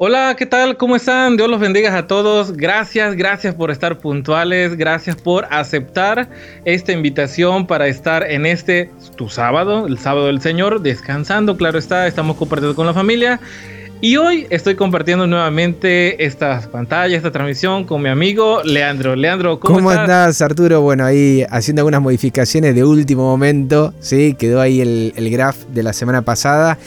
Hola, ¿qué tal? ¿Cómo están? Dios los bendiga a todos. Gracias, gracias por estar puntuales, gracias por aceptar esta invitación para estar en este tu sábado, el sábado del Señor, descansando, claro está, estamos compartiendo con la familia. Y hoy estoy compartiendo nuevamente esta pantalla, esta transmisión con mi amigo Leandro. Leandro, ¿cómo, ¿Cómo estás? Arturo? Bueno, ahí haciendo algunas modificaciones de último momento, ¿sí? Quedó ahí el, el graph de la semana pasada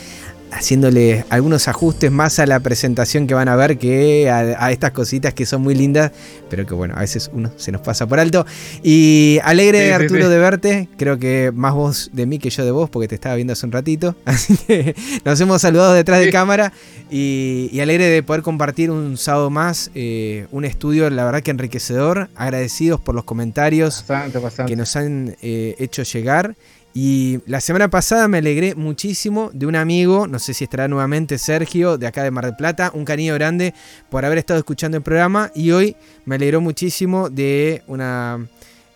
haciéndole algunos ajustes más a la presentación que van a ver que a, estas cositas que son muy lindas, pero que bueno, a veces uno se nos pasa por alto. Y alegre, Arturo, de verte. Creo que más vos de mí que yo de vos, porque te estaba viendo hace un ratito. Así que nos hemos saludado detrás de cámara y, alegre de poder compartir un sábado más, eh, un estudio, la verdad que enriquecedor. Agradecidos por los comentarios que nos han eh, hecho llegar. Y la semana pasada me alegré muchísimo de un amigo, no sé si estará nuevamente Sergio, de acá de Mar del Plata, un cariño grande por haber estado escuchando el programa. Y hoy me alegró muchísimo de una,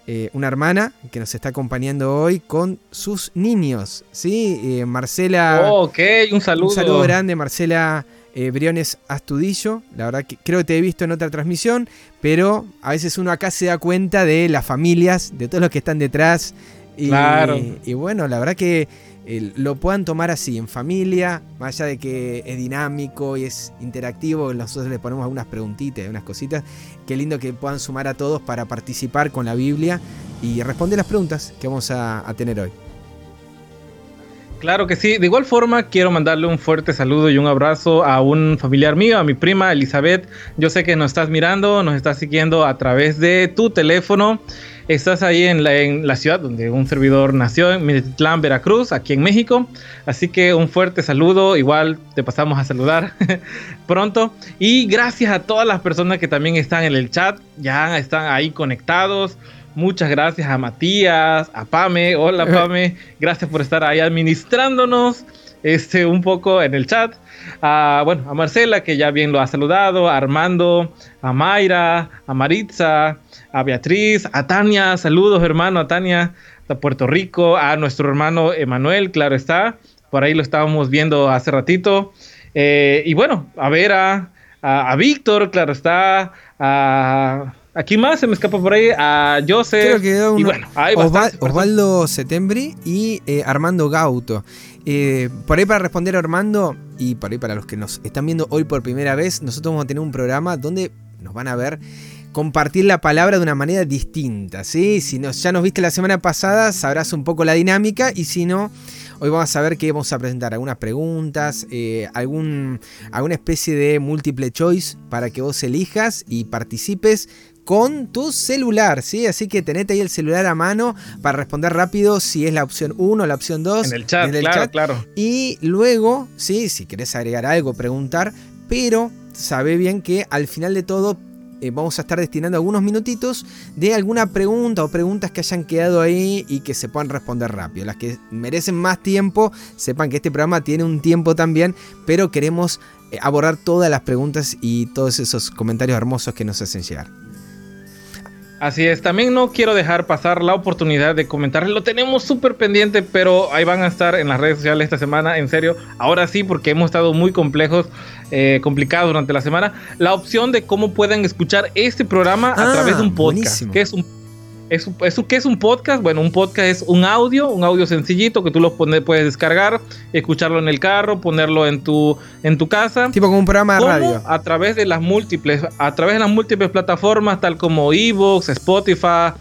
eh, una hermana que nos está acompañando hoy con sus niños. ¿sí? Eh, Marcela. Oh, ok, un saludo. Un saludo grande, Marcela. Eh, Briones Astudillo, la verdad que creo que te he visto en otra transmisión, pero a veces uno acá se da cuenta de las familias, de todos los que están detrás, y, claro. y bueno, la verdad que eh, lo puedan tomar así, en familia, más allá de que es dinámico y es interactivo, nosotros le ponemos algunas preguntitas, unas cositas. Qué lindo que puedan sumar a todos para participar con la Biblia y responder las preguntas que vamos a, a tener hoy. Claro que sí. De igual forma, quiero mandarle un fuerte saludo y un abrazo a un familiar mío, a mi prima Elizabeth. Yo sé que nos estás mirando, nos estás siguiendo a través de tu teléfono. Estás ahí en la, ciudad donde un servidor nació, en Mititlán, Veracruz, aquí en México. Así que un fuerte saludo, igual te pasamos a saludar pronto. Y gracias a todas las personas que también están en el chat, ya están ahí conectados. Muchas gracias a Matías, a Pame. Hola Pame, gracias por estar ahí administrándonos este, un poco en el chat. A, bueno, a Marcela, que ya bien lo ha saludado, a Armando, a Mayra, a Maritza, a Beatriz, a Tania, saludos hermano, a Tania de Puerto Rico, a nuestro hermano Emanuel, claro está, por ahí lo estábamos viendo hace ratito. Eh, y bueno, a ver a, a, Víctor, claro está, a... Aquí más se me escapa por ahí a Joseph. y bueno, hay Osvaldo Setembri y eh, Armando Gauto. Eh, por ahí para responder a Armando y por ahí para los que nos están viendo hoy por primera vez, nosotros vamos a tener un programa donde nos van a ver compartir la palabra de una manera distinta, ¿sí? Si ya nos viste la semana pasada, sabrás un poco la dinámica y si no, hoy vamos a ver que vamos a presentar algunas preguntas, eh, algún, alguna especie de múltiple choice para que vos elijas y participes con tu celular, ¿sí? Así que tenete ahí el celular a mano para responder rápido si es la opción 1 o la opción 2. En el chat, claro, claro. Y luego, sí, si querés agregar algo, preguntar, pero sabe bien que al final de todo eh, vamos a estar destinando algunos minutitos de alguna pregunta o preguntas que hayan quedado ahí y que se puedan responder rápido. Las que merecen más tiempo, sepan que este programa tiene un tiempo también, pero queremos eh, abordar todas las preguntas y todos esos comentarios hermosos que nos hacen llegar. Así es, también no quiero dejar pasar la oportunidad de comentar, lo tenemos súper pendiente, pero ahí van a estar en las redes sociales esta semana, en serio, ahora sí, porque hemos estado muy complejos, eh, complicados durante la semana, la opción de cómo pueden escuchar este programa a través de un ah, podcast, que es un es, ¿Qué es un podcast? Bueno, un podcast es un audio, un audio sencillito que tú lo puedes descargar, escucharlo en el carro, ponerlo en tu, en tu casa. Tipo como un programa de radio. A través de las múltiples, a través de las múltiples plataformas, tal como Evox, Spotify,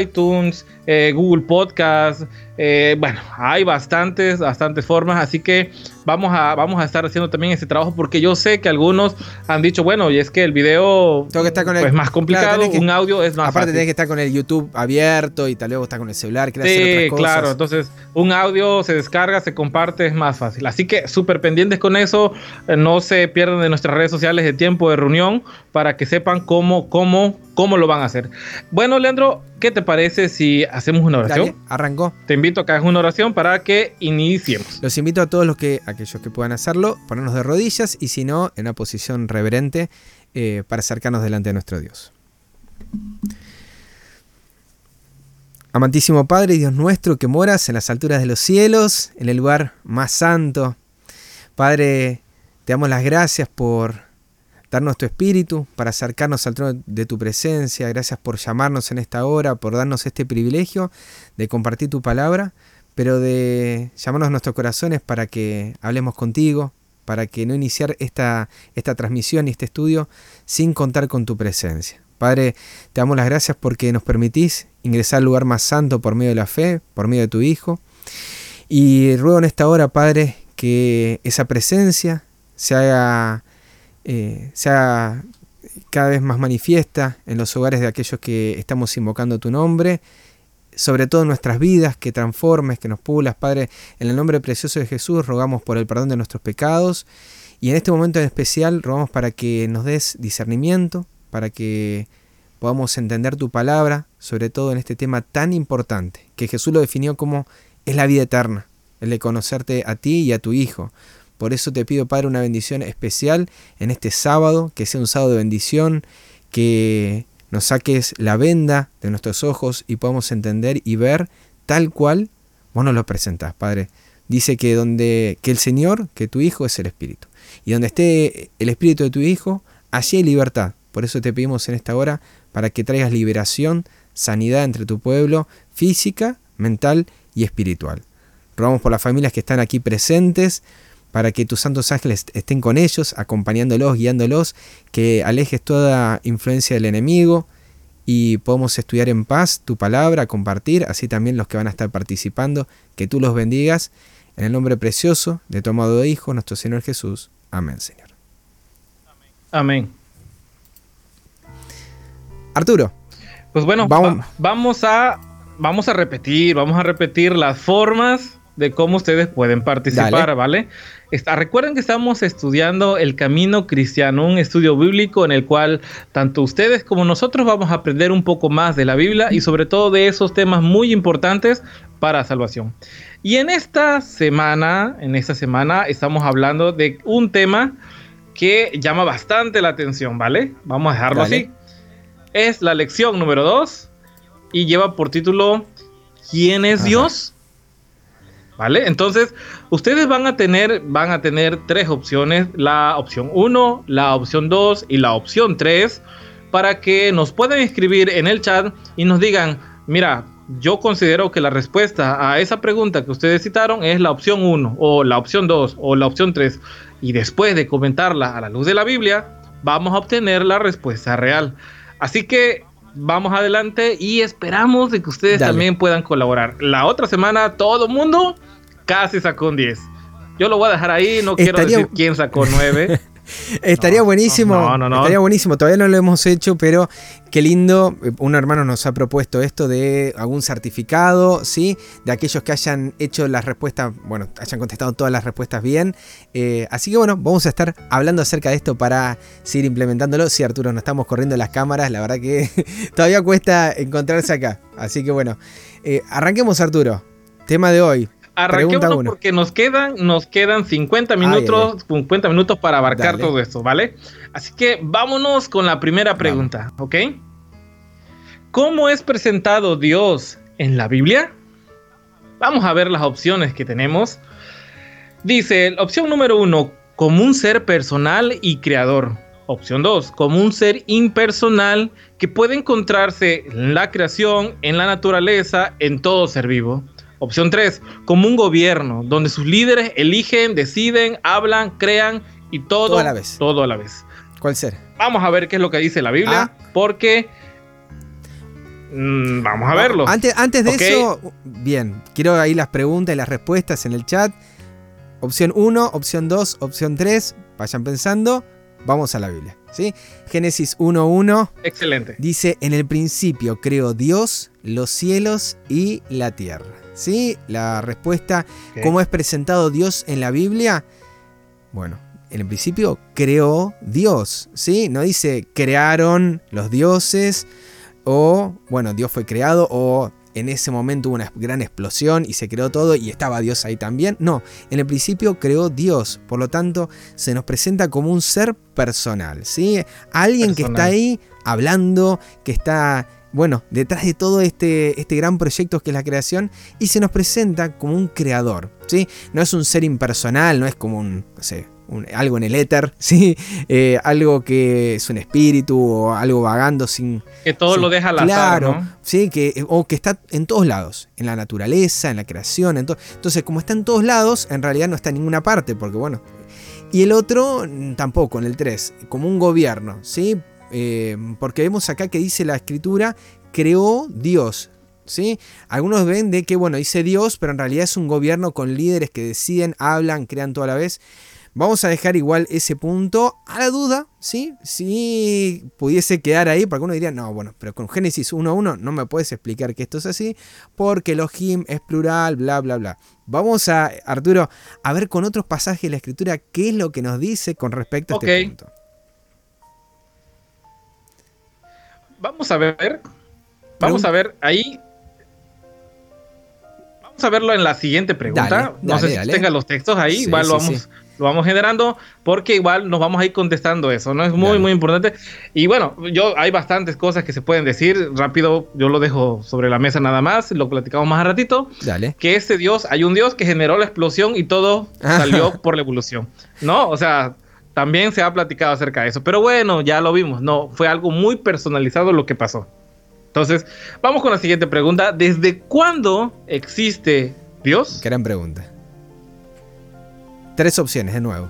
iTunes, eh, Google Podcast. Eh, bueno, hay bastantes, bastantes formas, así que vamos a, vamos a estar haciendo también ese trabajo porque yo sé que algunos han dicho, bueno, y es que el video Tengo que estar con el, es más complicado, un audio es más Aparte tenés que estar con el YouTube abierto y tal luego está con el celular, sí, hacer otras claro, entonces un audio se descarga, se comparte, es más fácil. Así que súper pendientes con eso, eh, no se pierdan de nuestras redes sociales de tiempo de reunión para que sepan cómo, cómo, cómo lo van a hacer. Bueno, Leandro, ¿qué te parece si hacemos una oración? arrancó. Te invito a que hagas una oración para que iniciemos. Los invito a todos los que aquellos que puedan hacerlo, ponernos de rodillas y si no, en una posición reverente eh, para acercarnos delante de nuestro Dios. Amantísimo Padre y Dios nuestro que moras en las alturas de los cielos, en el lugar más santo. Padre, te damos las gracias por darnos tu espíritu para acercarnos al trono de tu presencia. Gracias por llamarnos en esta hora, por darnos este privilegio de compartir tu palabra, pero de llamarnos nuestros corazones para que hablemos contigo, para que no iniciar esta, esta transmisión y este estudio sin contar con tu presencia. Padre, te damos las gracias porque nos permitís ingresar al lugar más santo por medio de la fe, por medio de tu Hijo. Y ruego en esta hora, Padre, que esa presencia se haga, eh, cada vez más manifiesta en los hogares de aquellos que estamos invocando tu nombre, sobre todo en nuestras vidas, que transformes, que nos pulas, Padre, en el nombre precioso de Jesús, rogamos por el perdón de nuestros pecados y en este momento en especial rogamos para que nos des discernimiento, para que podamos entender tu palabra, sobre todo en este tema tan importante, que Jesús lo definió como es la vida eterna, el de conocerte a ti y a tu Hijo. Por eso te pido, Padre, una bendición especial en este sábado, que sea un sábado de bendición, que nos saques la venda de nuestros ojos y podamos entender y ver tal cual vos nos lo presentás, Padre. Dice que donde que el Señor, que tu Hijo es el Espíritu. Y donde esté el Espíritu de tu Hijo, allí hay libertad. Por eso te pedimos en esta hora para que traigas liberación, sanidad entre tu pueblo, física, mental y espiritual. Rogamos por las familias que están aquí presentes, para que tus santos ángeles estén con ellos, acompañándolos, guiándolos, que alejes toda influencia del enemigo y podamos estudiar en paz tu palabra, compartir, así también los que van a estar participando, que tú los bendigas, en el nombre precioso de tu amado Hijo, nuestro Señor Jesús. Amén, Señor. Amén. Arturo. Pues bueno, vamos, vamos, a, vamos a repetir, vamos a repetir las formas de cómo ustedes pueden participar, ¿vale? Está, recuerden que estamos estudiando el camino cristiano, un estudio bíblico en el cual tanto ustedes como nosotros vamos a aprender un poco más de la Biblia y sobre todo de esos temas muy importantes para salvación. Y en esta semana, en esta semana estamos hablando de un tema que llama bastante la atención, ¿vale? Vamos a dejarlo así es la lección número 2 y lleva por título ¿Quién es Dios? ¿Vale? Entonces, ustedes van a tener van a tener tres opciones, la opción 1, la opción 2 y la opción 3 para que nos puedan escribir en el chat y nos digan, mira, yo considero que la respuesta a esa pregunta que ustedes citaron es la opción 1 o la opción 2 o la opción 3 y después de comentarla a la luz de la Biblia, vamos a obtener la respuesta real. Así que vamos adelante y esperamos de que ustedes también puedan colaborar. La otra semana todo mundo casi sacó un 10. Yo lo voy a dejar ahí, no quiero decir quién sacó 9. estaría buenísimo. No, no, no, estaría buenísimo. Todavía no lo hemos hecho, pero qué lindo. Un hermano nos ha propuesto esto de algún certificado, ¿sí? De aquellos que hayan hecho las respuestas, bueno, hayan contestado todas las respuestas bien. Eh, así que bueno, vamos a estar hablando acerca de esto para seguir implementándolo. Sí, Arturo, nos estamos corriendo las cámaras. La verdad que todavía cuesta encontrarse acá. Así que bueno, eh, arranquemos, Arturo. Tema de hoy. Arranquemos porque nos quedan, nos quedan 50 minutos, 50 minutos para abarcar todo esto, ¿vale? Así que vámonos con la primera pregunta, ¿ok? ¿Cómo es presentado Dios en la Biblia? Vamos a ver las opciones que tenemos. Dice, opción número uno, como un ser personal y creador. Opción 2, como un ser impersonal que puede encontrarse en la creación, en la naturaleza, en todo ser vivo. Opción 3, como un gobierno, donde sus líderes eligen, deciden, hablan, crean y todo, a la vez. Todo a la vez. ¿Cuál ser? Vamos a ver qué es lo que dice la Biblia, ah. porque... Mm, vamos a verlo. Antes, antes de eso, bien, quiero ahí las preguntas y las respuestas en el chat. Opción 1, opción 2, opción 3, vayan pensando, vamos a la Biblia. ¿sí? Génesis 1.1. Excelente. Dice, en el principio creó Dios los cielos y la tierra. ¿Sí? La respuesta, ¿cómo es presentado Dios en la Biblia? Bueno, en el principio creó Dios, ¿sí? No dice crearon los dioses o, bueno, Dios fue creado o en ese momento hubo una gran explosión y se creó todo y estaba Dios ahí también. No, en el principio creó Dios, por lo tanto se nos presenta como un ser personal, ¿sí? Alguien que está ahí hablando, que está bueno, detrás de todo este, este gran proyecto que es la creación, y se nos presenta como un creador, ¿sí? No es un ser impersonal, no es como un, no sé, algo en el éter, ¿sí? Eh, algo que es un espíritu o algo vagando sin... Que todo lo deja al azar, Claro, sí, que, o que está en todos lados, en la naturaleza, en la creación, en entonces como está en todos lados, en realidad no está en ninguna parte, porque bueno... Y el otro mm, tampoco, en el 3, como un gobierno, ¿sí? Eh, porque vemos acá que dice la escritura, creó Dios, ¿sí? Algunos ven de que, bueno, dice Dios, pero en realidad es un gobierno con líderes que deciden, hablan, crean toda la vez. Vamos a dejar igual ese punto a la duda, ¿sí? Si pudiese quedar ahí, porque uno diría, no, bueno, pero con Génesis 1.1 no me puedes explicar que esto es así, porque Elohim es plural, bla, bla, bla. Vamos a, Arturo, a ver con otros pasajes de la escritura qué es lo que nos dice con respecto a este punto. Vamos a ver, vamos a ver ahí Vamos a verlo en la siguiente pregunta. no sé si tenga los textos ahí, igual lo vamos, lo vamos generando, porque igual nos vamos a ir contestando eso, ¿no? Es muy, muy importante. Y bueno, yo hay bastantes cosas que se pueden decir. Rápido, yo lo dejo sobre la mesa nada más, lo platicamos más a ratito. Dale. Que este Dios, hay un Dios que generó la explosión y todo salió por la evolución, ¿no? O sea, también se ha platicado acerca de eso. Pero bueno, ya lo vimos, no, fue algo muy personalizado lo que pasó. Entonces, vamos con la siguiente pregunta. ¿Desde cuándo existe Dios? Gran pregunta. Tres opciones de nuevo.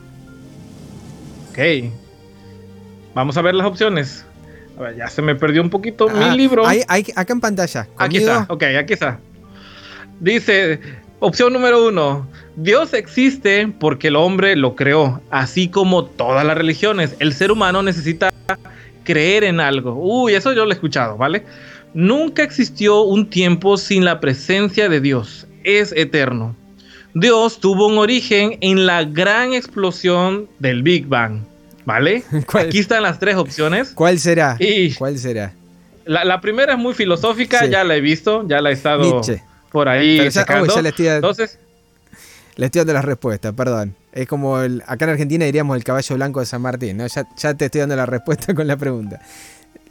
Ok. Vamos a ver las opciones. A ver, ya se me perdió un poquito mi ah, libro. acá en pantalla. Aquí está, ok, aquí está. Dice, opción número uno. Dios existe porque el hombre lo creó, así como todas las religiones. El ser humano necesita creer en algo. Uy, eso yo lo he escuchado, ¿vale? Nunca existió un tiempo sin la presencia de Dios. Es eterno. Dios tuvo un origen en la gran explosión del Big Bang. ¿Vale? Aquí están las tres opciones. ¿Cuál será? ¿Cuál será? La, primera es muy filosófica, ya la he visto, ya la he estado por ahí. Pero Entonces, le estoy dando la respuesta, perdón. Es como el, acá en Argentina diríamos el caballo blanco de San Martín, ¿no? Ya, ya te estoy dando la respuesta con la pregunta.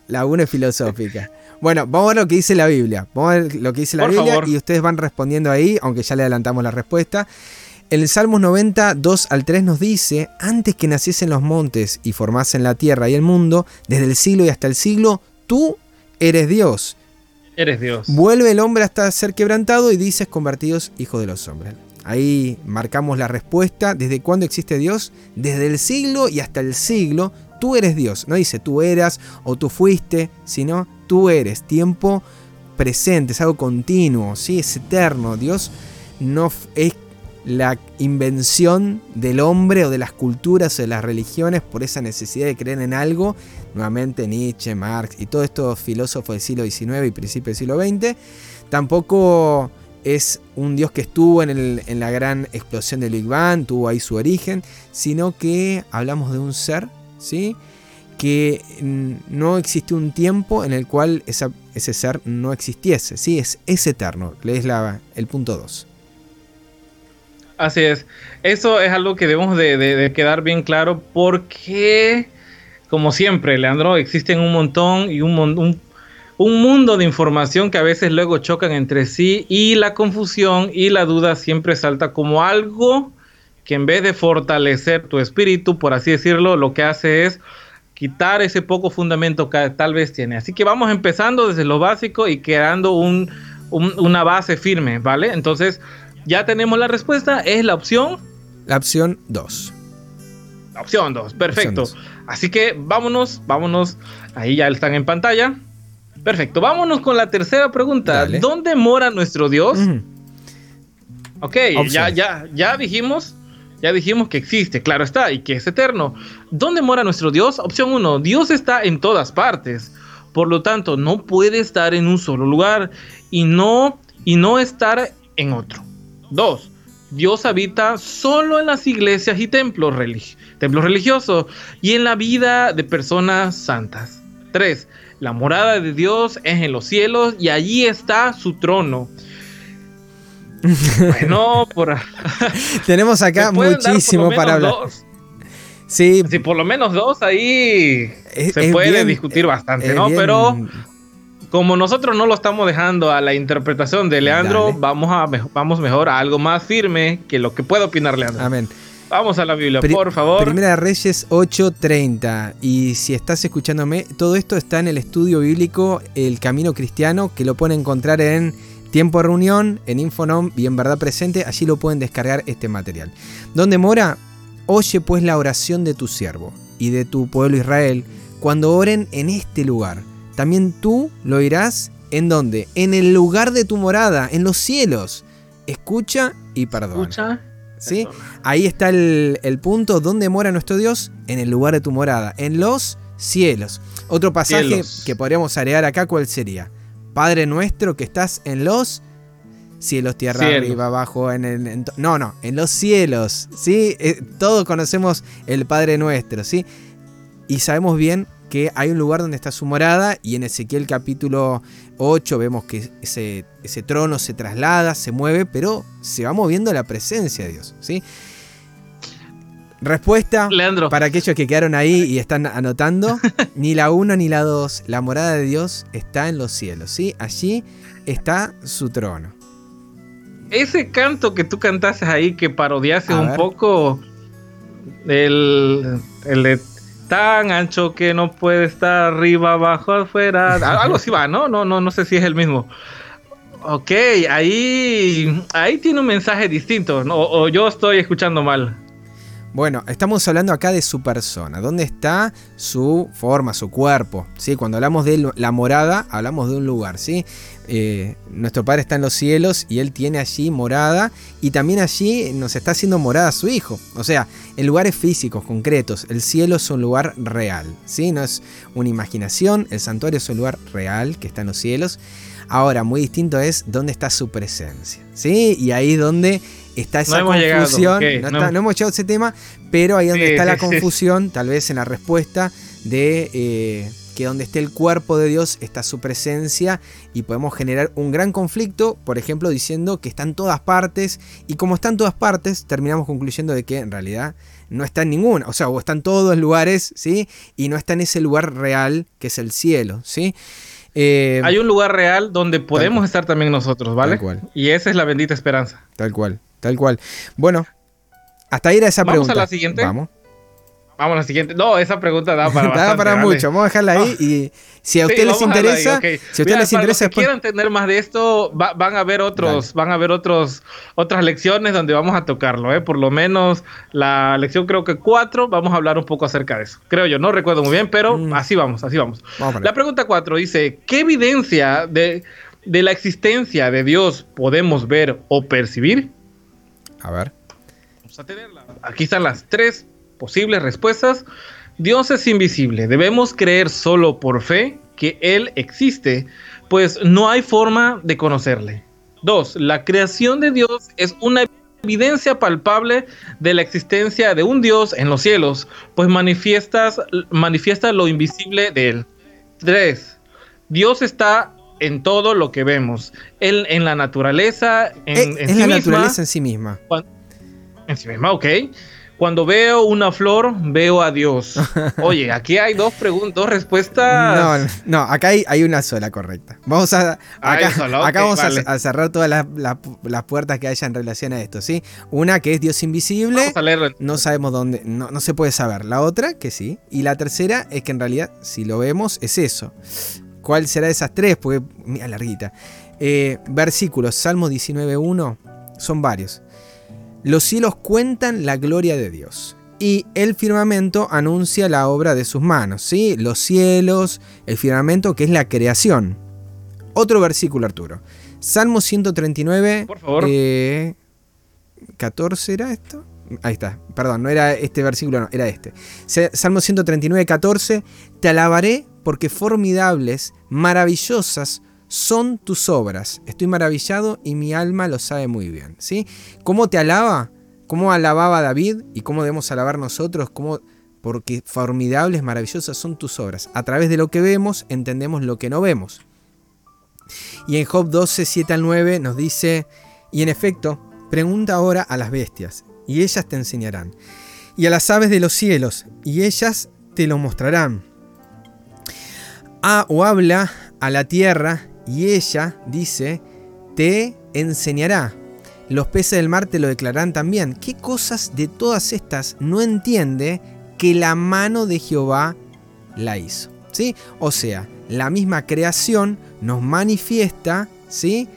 La una es filosófica. Bueno, vamos a ver lo que dice la Biblia. Vamos a ver lo que dice la Biblia y ustedes van respondiendo ahí, aunque ya le adelantamos la respuesta. El Salmos 90, 2 al 3 nos dice, antes que naciesen los montes y formasen la tierra y el mundo, desde el siglo y hasta el siglo, tú eres Dios. Eres Dios. Vuelve el hombre hasta ser quebrantado y dices convertidos hijos de los hombres. Ahí marcamos la respuesta. ¿Desde cuándo existe Dios? Desde el siglo y hasta el siglo. Tú eres Dios. No dice tú eras o tú fuiste, sino tú eres, tiempo presente, es algo continuo, ¿sí? es eterno. Dios no es la invención del hombre o de las culturas o de las religiones por esa necesidad de creer en algo. Nuevamente Nietzsche, Marx y todos estos filósofos del siglo XIX y principios del siglo XX. Tampoco es un Dios que estuvo en, la gran explosión del Big Bang, tuvo ahí su origen, sino que hablamos de un ser, ¿sí? que no existe un tiempo en el cual ese ser no existiese. Sí, es, eterno. Es la, el punto 2. Así es. Eso es algo que debemos de, quedar bien claro porque, como siempre, Leandro, existen un montón y un, un, un mundo de información que a veces luego chocan entre sí y la confusión y la duda siempre salta como algo que en vez de fortalecer tu espíritu, por así decirlo, lo que hace es quitar ese poco fundamento que tal vez tiene. Así que vamos empezando desde lo básico y creando un, una base firme, ¿vale? Entonces, ya tenemos la respuesta, es la opción. La opción 2. Opción 2, perfecto. Así que vámonos, vámonos, ahí ya están en pantalla. Perfecto, vámonos con la tercera pregunta. ¿Dónde mora nuestro Dios? Ok, ya, ya, ya dijimos ya dijimos que existe, claro está, y que es eterno. ¿Dónde mora nuestro Dios? Opción 1. Dios está en todas partes. Por lo tanto, no puede estar en un solo lugar y no, y no estar en otro. 2. Dios habita solo en las iglesias y templos, templos religiosos y en la vida de personas santas. 3. La morada de Dios es en los cielos y allí está su trono. Bueno, por... tenemos acá muchísimo para hablar. Sí. Si por lo menos dos ahí se puede discutir bastante, ¿no? Pero como nosotros no lo estamos dejando a la interpretación de Leandro, vamos, a, vamos mejor a algo más firme que lo que puede opinar Leandro. Amén. Vamos a la Biblia, por favor. Primera Reyes 8:30. Y si estás escuchándome, todo esto está en el estudio bíblico El Camino Cristiano, que lo pueden encontrar en Tiempo de Reunión, en Infonom y en Verdad Presente. Allí lo pueden descargar este material. ¿Dónde mora? Oye pues la oración de tu siervo y de tu pueblo Israel cuando oren en este lugar. También tú lo irás en donde? En el lugar de tu morada, en los cielos. Escucha y perdona. Escucha. ¿Sí? Ahí está el, punto. ¿Dónde mora nuestro Dios? En el lugar de tu morada, en los cielos. Otro pasaje que podríamos agregar acá, ¿cuál sería? Padre nuestro que estás en los cielos, tierra arriba, abajo, en el... no, no, en los cielos, ¿sí? Eh, todos conocemos el Padre nuestro, ¿sí? Y sabemos bien que hay un lugar donde está su morada y en Ezequiel capítulo 8 vemos que ese, ese trono se traslada, se mueve, pero se va moviendo la presencia de Dios, ¿sí? Respuesta Leandro. para aquellos que quedaron ahí y están anotando, ni la 1 ni la 2, la morada de Dios está en los cielos, ¿sí? Allí está su trono ese canto que tú cantaste ahí, que parodiaste un poco, el, el de tan ancho que no puede estar arriba, abajo, afuera, algo así va, ¿no? No, no, no sé si es el mismo. Ok, ahí, ahí tiene un mensaje distinto, ¿no? o yo estoy escuchando mal. Bueno, estamos hablando acá de su persona, dónde está su forma, su cuerpo. ¿sí? Cuando hablamos de la morada, hablamos de un lugar. ¿sí? Eh, nuestro Padre está en los cielos y Él tiene allí morada y también allí nos está haciendo morada su Hijo. O sea, en lugares físicos, concretos. El cielo es un lugar real, ¿sí? no es una imaginación, el santuario es un lugar real que está en los cielos. Ahora, muy distinto es dónde está su presencia. ¿sí? Y ahí es donde está esa confusión. no, hemos llegado a ese tema, pero ahí donde está la confusión, tal vez en la respuesta de eh, que donde esté el cuerpo de Dios está su presencia y podemos generar un gran conflicto, por ejemplo, diciendo que está en todas partes y como está en todas partes, terminamos concluyendo de que en realidad no está en ninguna, o sea, o está en todos los lugares, ¿sí? Y no está en ese lugar real que es el cielo, ¿sí? Eh, Hay un lugar real donde podemos estar también nosotros, ¿vale? Tal cual. Y esa es la bendita esperanza. Tal cual. Tal cual. Bueno, hasta ir a esa pregunta. Vamos a la siguiente. Vamos. Vamos a la siguiente. No, esa pregunta da para Da para mucho. Vamos a dejarla ahí y si a ustedes les interesa, si a ustedes les interesa, si quieran entender más de esto, van a ver otros, van a ver otros, otras lecciones donde vamos a tocarlo, ¿eh? Por lo menos la lección creo que cuatro, vamos a hablar un poco acerca de eso. Creo yo, no recuerdo muy bien, pero mm. así vamos, así vamos. la pregunta cuatro dice, ¿qué evidencia de, de la existencia de Dios podemos ver o percibir? A ver. Vamos a tenerla. Aquí están las tres posibles respuestas. Dios es invisible. Debemos creer solo por fe que Él existe, pues no hay forma de conocerle. Dos, la creación de Dios es una evidencia palpable de la existencia de un Dios en los cielos, pues manifiestas, manifiesta lo invisible de Él. Tres, Dios está en todo lo que vemos. Él en la naturaleza, en, en la naturaleza en sí misma. En sí misma, ok. Cuando veo una flor, veo a Dios. Oye, aquí hay dos preguntas, dos respuestas. No, no, acá hay, una sola correcta. Vamos a. Acá, vamos a, cerrar todas las, puertas que haya en relación a esto, ¿sí? Una que es Dios invisible. No sabemos dónde, no, no se puede saber. La otra, que sí. Y la tercera es que en realidad, si lo vemos, es eso. ¿Cuál será de esas tres? Porque, mira, larguita. Eh, versículos, Salmo 19.1, son varios. Los cielos cuentan la gloria de Dios y el firmamento anuncia la obra de sus manos. ¿sí? Los cielos, el firmamento que es la creación. Otro versículo, Arturo. Salmo 139. Por favor. 14 eh, era esto. Ahí está, perdón, no era este versículo, no, era este. Salmo 139, 14. Te alabaré porque formidables, maravillosas son tus obras. Estoy maravillado y mi alma lo sabe muy bien. ¿sí? ¿Cómo te alaba? ¿Cómo alababa David? ¿Y cómo debemos alabar nosotros? ¿Cómo? Porque formidables, maravillosas son tus obras. A través de lo que vemos, entendemos lo que no vemos. Y en Job 12, 7 al 9 nos dice, y en efecto, pregunta ahora a las bestias, y ellas te enseñarán. Y a las aves de los cielos, y ellas te lo mostrarán. Ah, o habla a la tierra, y ella, dice, te enseñará. los peces del mar te lo declararán también. ¿Qué cosas de todas estas no entiende que la mano de Jehová la hizo? ¿Sí? O sea, la misma creación nos manifiesta, ¿sí?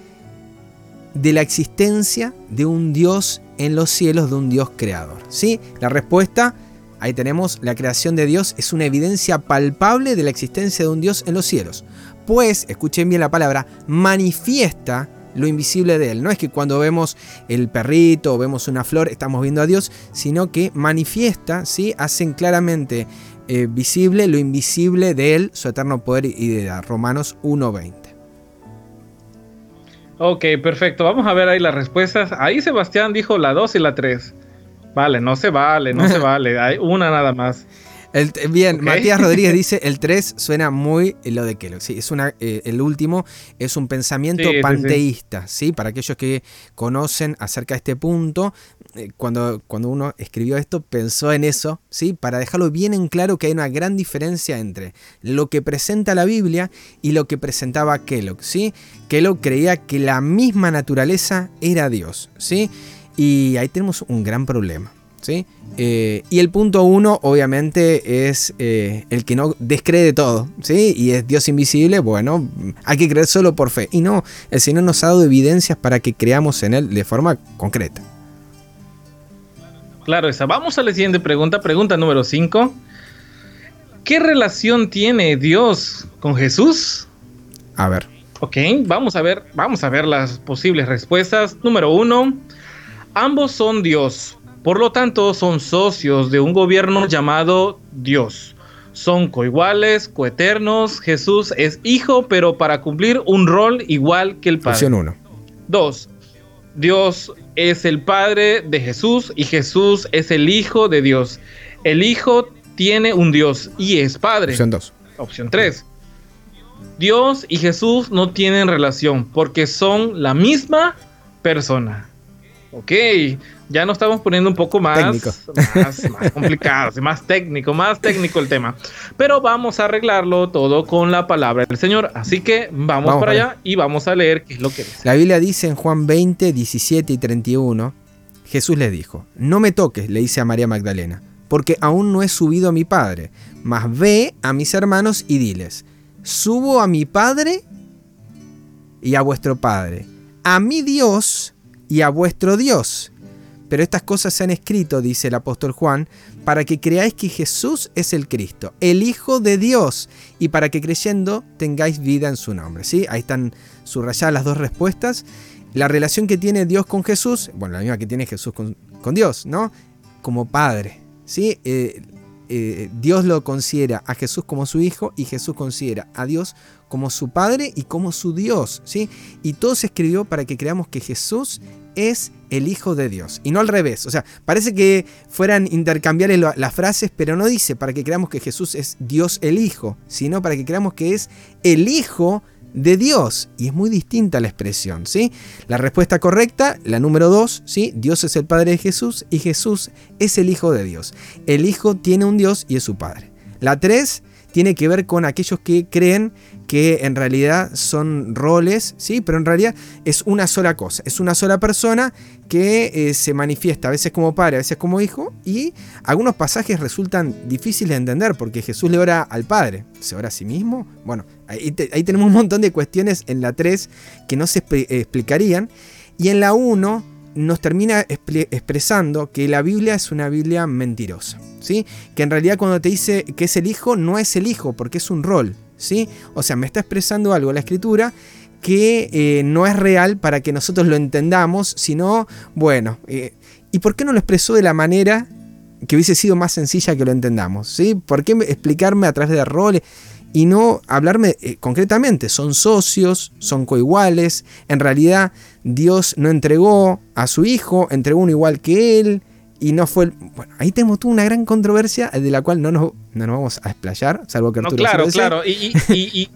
de la existencia de un Dios en los cielos, de un Dios creador. ¿Sí? La respuesta, ahí tenemos, la creación de Dios es una evidencia palpable de la existencia de un Dios en los cielos. Pues, escuchen bien la palabra, manifiesta lo invisible de Él. No es que cuando vemos el perrito o vemos una flor estamos viendo a Dios, sino que manifiesta, ¿sí? hacen claramente eh, visible lo invisible de Él, su eterno poder y de Romanos 1.20. Ok, perfecto. Vamos a ver ahí las respuestas. Ahí Sebastián dijo la 2 y la 3. Vale, no se vale, no se vale. Hay una nada más bien, Matías Rodríguez dice, el 3 suena muy lo de Kellogg. Sí, es una, eh, el último es un pensamiento panteísta, sí, Para aquellos que conocen acerca de este punto, eh, cuando, cuando uno escribió esto pensó en eso, ¿sí? Para dejarlo bien en claro que hay una gran diferencia entre lo que presenta la Biblia y lo que presentaba Kellogg, ¿sí? Kellogg creía que la misma naturaleza era Dios, ¿sí? Y ahí tenemos un gran problema. Eh, y el punto uno, obviamente, es eh, el que no descree todo, ¿sí? Y es Dios invisible, bueno, hay que creer solo por fe. Y no, el Señor nos ha dado evidencias para que creamos en Él de forma concreta. Claro, esa. Vamos a la siguiente pregunta, pregunta número 5. ¿Qué relación tiene Dios con Jesús? A ver. Ok, vamos a ver, vamos a ver las posibles respuestas. Número uno, ambos son Dios, por lo tanto, son socios de un gobierno llamado Dios. Son coiguales, coeternos. Jesús es hijo, pero para cumplir un rol igual que el Padre. Opción 1. 2. Dios es el Padre de Jesús y Jesús es el Hijo de Dios. El Hijo tiene un Dios y es Padre. Opción 2. Opción 3. Dios y Jesús no tienen relación porque son la misma persona. Ok, ya nos estamos poniendo un poco más, más, más técnico, más técnico el tema. Pero vamos a arreglarlo todo con la palabra del Señor. Así que vamos, para allá y vamos a leer qué es lo que dice. La Biblia dice en Juan 20, 17 y 31, Jesús le dijo, no me toques, le dice a María Magdalena, porque aún no he subido a mi Padre, mas ve a mis hermanos y diles, subo a mi Padre y a vuestro Padre, a mi Dios y a vuestro Dios pero estas cosas se han escrito, dice el apóstol Juan, para que creáis que Jesús es el Cristo, el Hijo de Dios, y para que creyendo tengáis vida en su nombre. ¿sí? Ahí están subrayadas las dos respuestas. La relación que tiene Dios con Jesús, bueno, la misma que tiene Jesús con, Dios, ¿no? Como Padre. ¿sí? Eh, eh, Dios lo considera a Jesús como su Hijo y Jesús considera a Dios como su Padre y como su Dios. ¿sí? Y todo se escribió para que creamos que Jesús es el Hijo de Dios. Y no al revés. O sea, parece que fueran intercambiables las frases, pero no dice para que creamos que Jesús es Dios el Hijo, sino para que creamos que es el Hijo de Dios. Y es muy distinta la expresión, ¿sí? La respuesta correcta, la número dos, ¿sí? Dios es el Padre de Jesús y Jesús es el Hijo de Dios. El Hijo tiene un Dios y es su Padre. La tres tiene que ver con aquellos que creen que en realidad son roles, ¿sí? Pero en realidad es una sola cosa, es una sola persona que eh, se manifiesta a veces como padre, a veces como hijo, y algunos pasajes resultan difíciles de entender porque Jesús le ora al Padre, ¿se ora a sí mismo? Bueno, ahí, tenemos un montón de cuestiones en la 3 que no se explicarían, y en la 1 nos termina expresando que la Biblia es una Biblia mentirosa, ¿sí? Que en realidad cuando te dice que es el hijo, no es el hijo, porque es un rol, ¿sí? O sea, me está expresando algo la escritura que eh, no es real para que nosotros lo entendamos, sino, bueno, eh, ¿y por qué no lo expresó de la manera que hubiese sido más sencilla que lo entendamos? ¿sí? ¿Por qué explicarme a través de roles? y no hablarme eh, concretamente. Son socios, son coiguales. En realidad, Dios no entregó a su hijo, entregó uno igual que él. Y no fue. Bueno, ahí tenemos una gran controversia de la cual no nos, no nos vamos a explayar, salvo que Arturo no, Claro, claro. Y, y,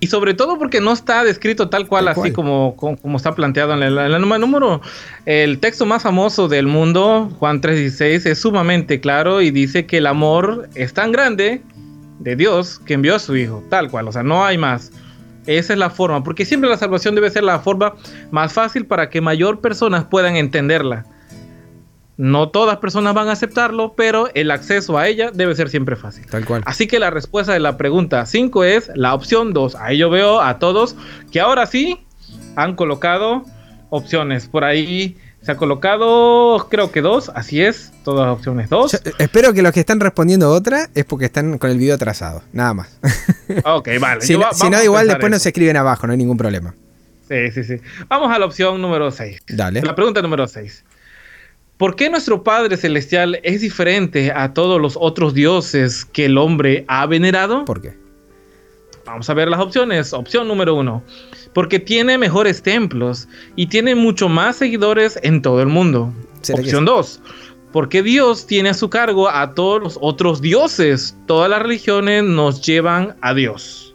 y, sobre todo porque no está descrito tal cual, así Como, como, está planteado en el, el, número. El texto más famoso del mundo, Juan 3.16, es sumamente claro y dice que el amor es tan grande de Dios que envió a su Hijo, tal cual, o sea, no hay más. Esa es la forma, porque siempre la salvación debe ser la forma más fácil para que mayor personas puedan entenderla. No todas personas van a aceptarlo, pero el acceso a ella debe ser siempre fácil. Tal cual. Así que la respuesta de la pregunta 5 es la opción 2. Ahí yo veo a todos que ahora sí han colocado opciones. Por ahí se ha colocado, creo que dos, así es, todas opciones dos. Yo, espero que los que están respondiendo otra es porque están con el video atrasado, nada más. Ok, vale. si, no, si no igual después no se escriben abajo, no hay ningún problema. Sí, sí, sí. Vamos a la opción número 6. Dale. La pregunta número 6. ¿Por qué nuestro Padre Celestial es diferente a todos los otros dioses que el hombre ha venerado? ¿Por qué? Vamos a ver las opciones. Opción número 1 porque tiene mejores templos y tiene mucho más seguidores en todo el mundo. Opción 2. Porque Dios tiene a su cargo a todos los otros dioses. Todas las religiones nos llevan a Dios.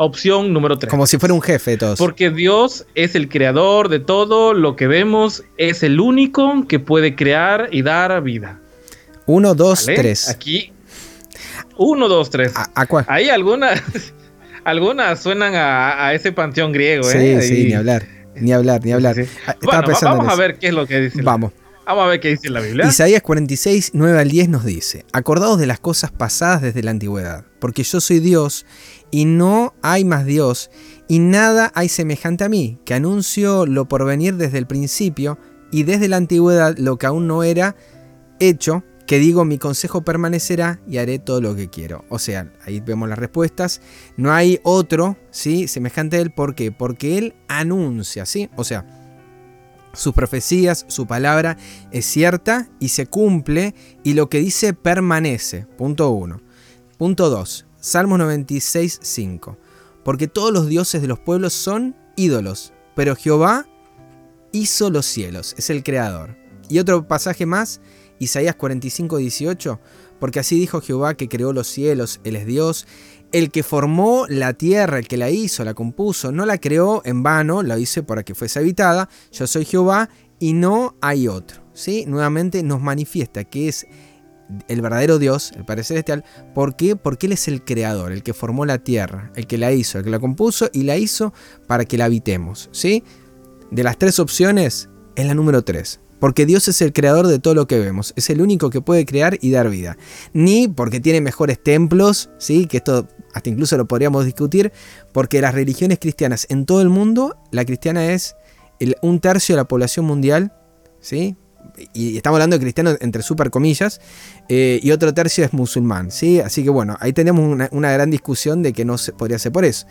Opción número 3. Como si fuera un jefe de todos. Porque Dios es el creador de todo lo que vemos. Es el único que puede crear y dar vida. 1, 2, 3. Aquí. 1, 2, 3. ¿A, cuál? Hay algunas algunas suenan a, ese panteón griego, ¿eh? Sí, sí, ni hablar. Ni hablar, ni hablar. Ah, bueno, vamos a ver qué es lo que dice. Vamos. Vamos a ver qué dice la Biblia. Isaías 46, 9 al 10 nos dice, acordaos de las cosas pasadas desde la antigüedad, porque yo soy Dios y no hay más Dios, y nada hay semejante a mí, que anuncio lo por venir desde el principio y desde la antigüedad lo que aún no era hecho, que digo mi consejo permanecerá y haré todo lo que quiero. O sea, ahí vemos las respuestas. No hay otro, ¿sí? Semejante a él. ¿Por qué? Porque él anuncia, ¿sí? O sea, sus profecías, su palabra es cierta y se cumple y lo que dice permanece. Punto 1. Punto 2. Salmos 96, 5. Porque todos los dioses de los pueblos son ídolos, pero Jehová hizo los cielos, es el creador. Y otro pasaje más, Isaías 45, 18, porque así dijo Jehová que creó los cielos, Él es Dios, el que formó la tierra, el que la hizo, la compuso, no la creó en vano, la hice para que fuese habitada, yo soy Jehová y no hay otro. ¿sí? Nuevamente nos manifiesta que es el verdadero Dios, el Padre Celestial. ¿Por qué? Porque Él es el creador, el que formó la tierra, el que la hizo, el que la compuso y la hizo para que la habitemos. ¿sí? De las tres opciones, es la número tres. Porque Dios es el creador de todo lo que vemos, es el único que puede crear y dar vida. Ni porque tiene mejores templos, ¿sí? que esto hasta incluso lo podríamos discutir, porque las religiones cristianas en todo el mundo, la cristiana es un tercio de la población mundial, ¿sí? Y estamos hablando de cristianos entre super comillas, eh, y otro tercio es musulmán, ¿sí? Así que bueno, ahí tenemos una, gran discusión de que no se podría ser por eso.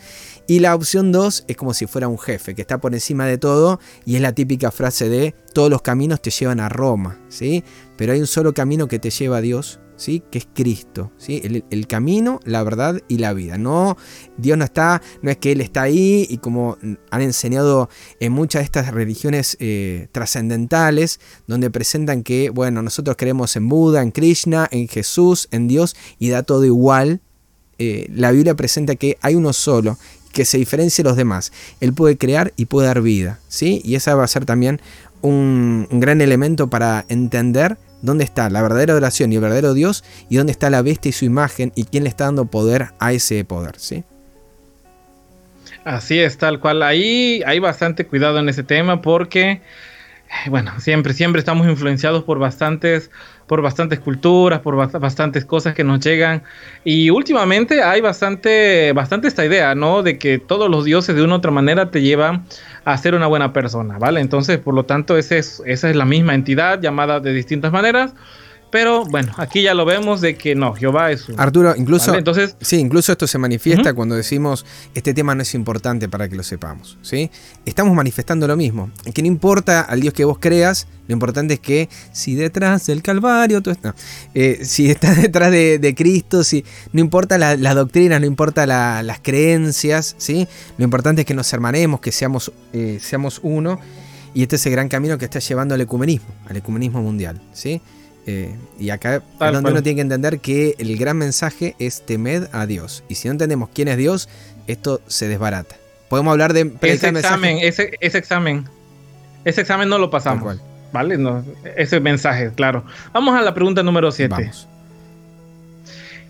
Y la opción 2 es como si fuera un jefe, que está por encima de todo, y es la típica frase de todos los caminos te llevan a Roma, ¿sí? Pero hay un solo camino que te lleva a Dios, que es Cristo, ¿sí? El, camino, la verdad y la vida. No, Dios no está, no es que Él está ahí y como han enseñado en muchas de estas religiones eh, trascendentales, donde presentan que, bueno, nosotros creemos en Buda, en Krishna, en Jesús, en Dios y da todo igual. Eh, la Biblia presenta que hay uno solo que se diferencia de los demás. Él puede crear y puede dar vida, ¿sí? Y esa va a ser también un gran elemento para entender dónde está la verdadera oración y el verdadero Dios y dónde está la bestia y su imagen y quién le está dando poder a ese poder, ¿sí? Así es, tal cual. Ahí hay bastante cuidado en ese tema porque, bueno, siempre, siempre estamos influenciados por bastantes, por bastantes culturas, por bastantes cosas que nos llegan. Y últimamente hay bastante, bastante esta idea, ¿no? De que todos los dioses de una u otra manera te llevan a ser una buena persona, ¿vale? Entonces, por lo tanto, ese es, esa es la misma entidad llamada de distintas maneras. Pero bueno, aquí ya lo vemos de que no, Jehová es un. Arturo, incluso. Entonces, sí, incluso esto se manifiesta cuando decimos este tema no es importante para que lo sepamos. ¿sí? Estamos manifestando lo mismo. Que no importa al Dios que vos creas, lo importante es que si detrás del Calvario, tú eh, si estás detrás de, Cristo, si, no importa las la doctrinas, no importa las creencias, ¿sí? lo importante es que nos hermanemos, que seamos, eh, seamos uno. Y este es el gran camino que está llevando al ecumenismo, al ecumenismo mundial. ¿sí? Eh, y acá es donde uno tiene que entender que el gran mensaje es temed a Dios. Y si no entendemos quién es Dios, esto se desbarata. Podemos hablar de ese examen, ese, examen, ese examen no lo pasamos. ¿Vale? No, ese mensaje, claro. Vamos a la pregunta número 7.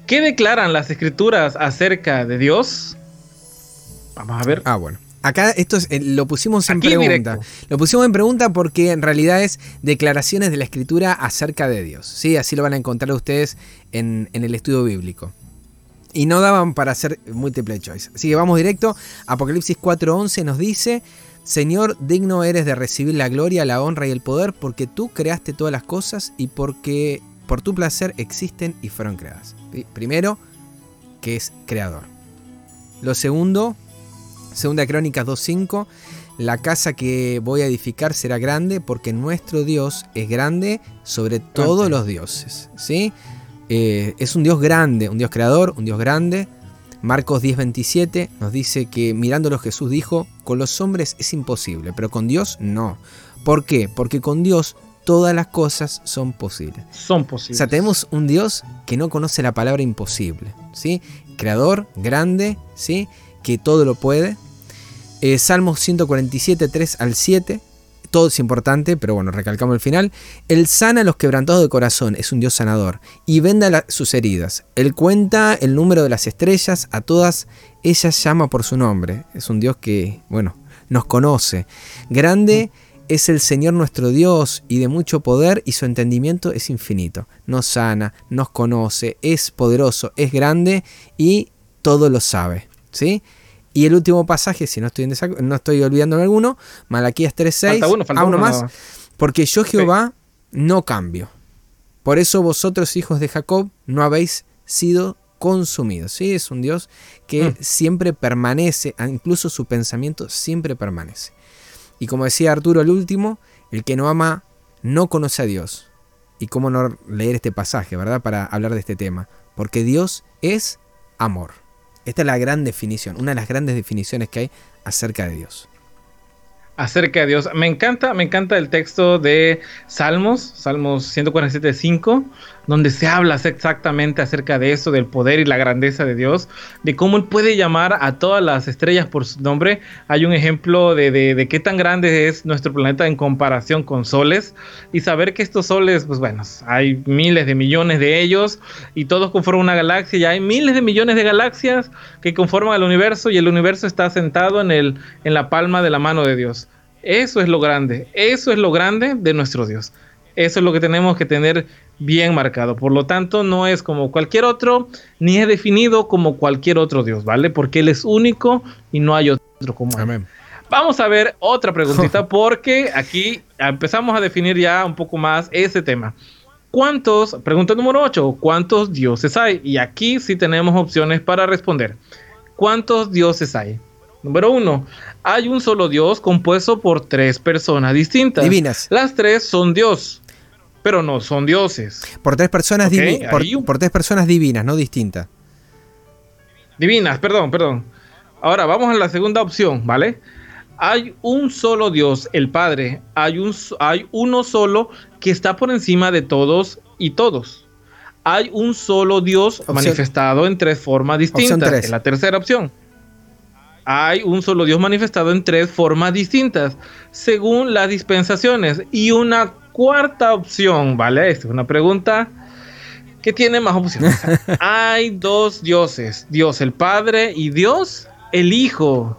¿Qué declaran las escrituras acerca de Dios? Vamos a ver. Ah, bueno. Acá esto eh, lo pusimos en pregunta. Lo pusimos en pregunta porque en realidad es declaraciones de la escritura acerca de Dios. ¿sí? Así lo van a encontrar ustedes en, en el estudio bíblico. Y no daban para hacer múltiple choice. Así que vamos directo. Apocalipsis 4.11 nos dice, Señor, digno eres de recibir la gloria, la honra y el poder, porque tú creaste todas las cosas y porque por tu placer existen y fueron creadas. Primero, que es creador. Lo segundo, segunda Crónicas 2.5, la casa que voy a edificar será grande porque nuestro Dios es grande sobre todos los dioses. ¿sí? Eh, es un Dios grande, un Dios creador, un Dios grande. Marcos 10:27 nos dice que mirándolo Jesús dijo, con los hombres es imposible, pero con Dios no. ¿Por qué? Porque con Dios todas las cosas son posibles. Son posibles. O sea, tenemos un Dios que no conoce la palabra imposible, ¿sí? Creador, grande, ¿sí? Que todo lo puede. Eh, Salmos 147, 3 al 7 todo es importante, pero bueno, recalcamos el final. Él sana a los quebrantados de corazón, es un Dios sanador, y venda sus heridas. Él cuenta el número de las estrellas, a todas ellas llama por su nombre. Es un Dios que, bueno, nos conoce. Grande es el Señor nuestro Dios y de mucho poder y su entendimiento es infinito. Nos sana, nos conoce, es poderoso, es grande y todo lo sabe. ¿Sí? Y el último pasaje, si no estoy, no estoy olvidando alguno, Malaquías 3.6. Falta uno, más. Porque yo Jehová no cambio. Por eso vosotros, hijos de Jacob, no habéis sido consumidos. ¿sí? Es un Dios que mm. siempre permanece, incluso su pensamiento siempre permanece. Y como decía Arturo el último, el que no ama no conoce a Dios. Y cómo no leer este pasaje, ¿verdad? Para hablar de este tema. Porque Dios es amor. Esta es la gran definición, una de las grandes definiciones que hay acerca de Dios acerca de Dios. Me encanta, me encanta el texto de Salmos, Salmos 147.5, donde se habla exactamente acerca de eso, del poder y la grandeza de Dios, de cómo Él puede llamar a todas las estrellas por su nombre. Hay un ejemplo de, de, qué tan grande es nuestro planeta en comparación con soles y saber que estos soles, pues bueno, hay miles de millones de ellos y todos conforman una galaxia y hay miles de millones de galaxias que conforman el universo y el universo está sentado en, el, en la palma de la mano de Dios. Eso es lo grande, eso es lo grande de nuestro Dios. Eso es lo que tenemos que tener bien marcado. Por lo tanto, no es como cualquier otro, ni es definido como cualquier otro Dios, ¿vale? Porque Él es único y no hay otro como Él. Amén. Vamos a ver otra preguntita porque aquí empezamos a definir ya un poco más ese tema. ¿Cuántos, pregunta número 8, cuántos dioses hay? Y aquí sí tenemos opciones para responder. ¿Cuántos dioses hay? Número uno, hay un solo Dios compuesto por tres personas distintas. Divinas. Las tres son Dios, pero no son dioses. Por tres personas, por, tres personas divinas, no distintas. Divinas, perdón, perdón. Ahora vamos a la segunda opción, ¿vale? Hay un solo Dios, el Padre. Hay, un, hay uno solo que está por encima de todos y todos. Hay un solo Dios manifestado en tres formas distintas. Es la tercera opción hay un solo Dios manifestado en tres formas distintas, según las dispensaciones. Y una cuarta opción, ¿vale? Esta es una pregunta que tiene más opciones. hay dos dioses, Dios el Padre y Dios el Hijo.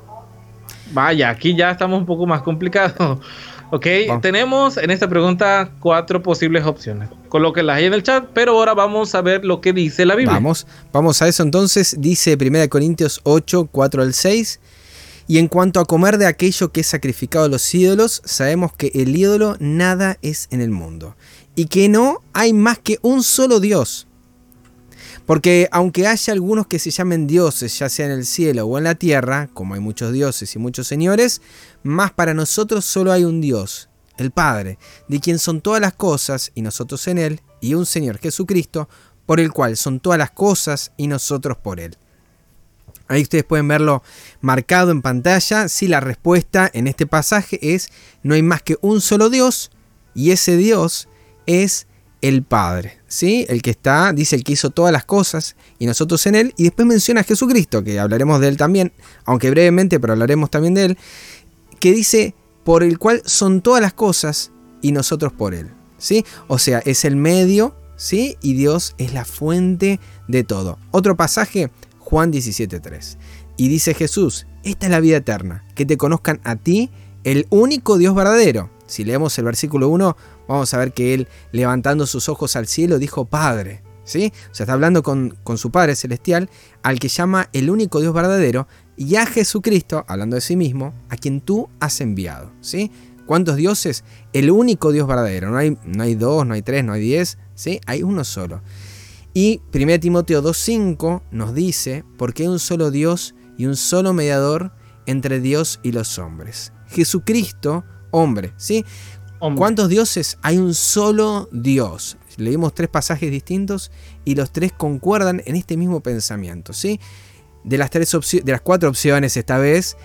Vaya, aquí ya estamos un poco más complicados. Ok, tenemos en esta pregunta cuatro posibles opciones. Colóquenlas ahí en el chat, pero ahora vamos a ver lo que dice la Biblia. Vamos, vamos a eso entonces. Dice 1 Corintios 8, 4 al 6. Y en cuanto a comer de aquello que es sacrificado a los ídolos, sabemos que el ídolo nada es en el mundo. Y que no hay más que un solo Dios. Porque aunque haya algunos que se llamen dioses, ya sea en el cielo o en la tierra, como hay muchos dioses y muchos señores, más para nosotros solo hay un Dios, el Padre, de quien son todas las cosas y nosotros en Él, y un Señor Jesucristo, por el cual son todas las cosas y nosotros por Él. Ahí ustedes pueden verlo marcado en pantalla. Si la respuesta en este pasaje es no hay más que un solo Dios y ese Dios es el Padre, ¿sí? El que está, dice el que hizo todas las cosas y nosotros en él. Y después menciona a Jesucristo, que hablaremos de él también, aunque brevemente, pero hablaremos también de él, que dice, por el cual son todas las cosas y nosotros por él, ¿sí? O sea, es el medio, ¿sí? Y Dios es la fuente de todo. Otro pasaje, Juan 17.3. Y dice Jesús, Esta es la vida eterna, que te conozcan a ti, el único Dios verdadero. Si leemos el versículo 1, vamos a ver que él, levantando sus ojos al cielo, dijo Padre. ¿Sí? O sea, está hablando con, con su Padre Celestial, al que llama el único Dios verdadero, y a Jesucristo, hablando de sí mismo, a quien tú has enviado. ¿sí? ¿Cuántos dioses? El único Dios verdadero. No hay, no hay dos, no hay tres, no hay diez, ¿sí? hay uno solo. Y 1 Timoteo 2.5 nos dice, porque hay un solo Dios y un solo mediador entre Dios y los hombres. Jesucristo, hombre, ¿sí? ¿Cuántos dioses? Hay un solo Dios. Leímos tres pasajes distintos y los tres concuerdan en este mismo pensamiento, ¿sí? De las, tres de las cuatro opciones esta vez,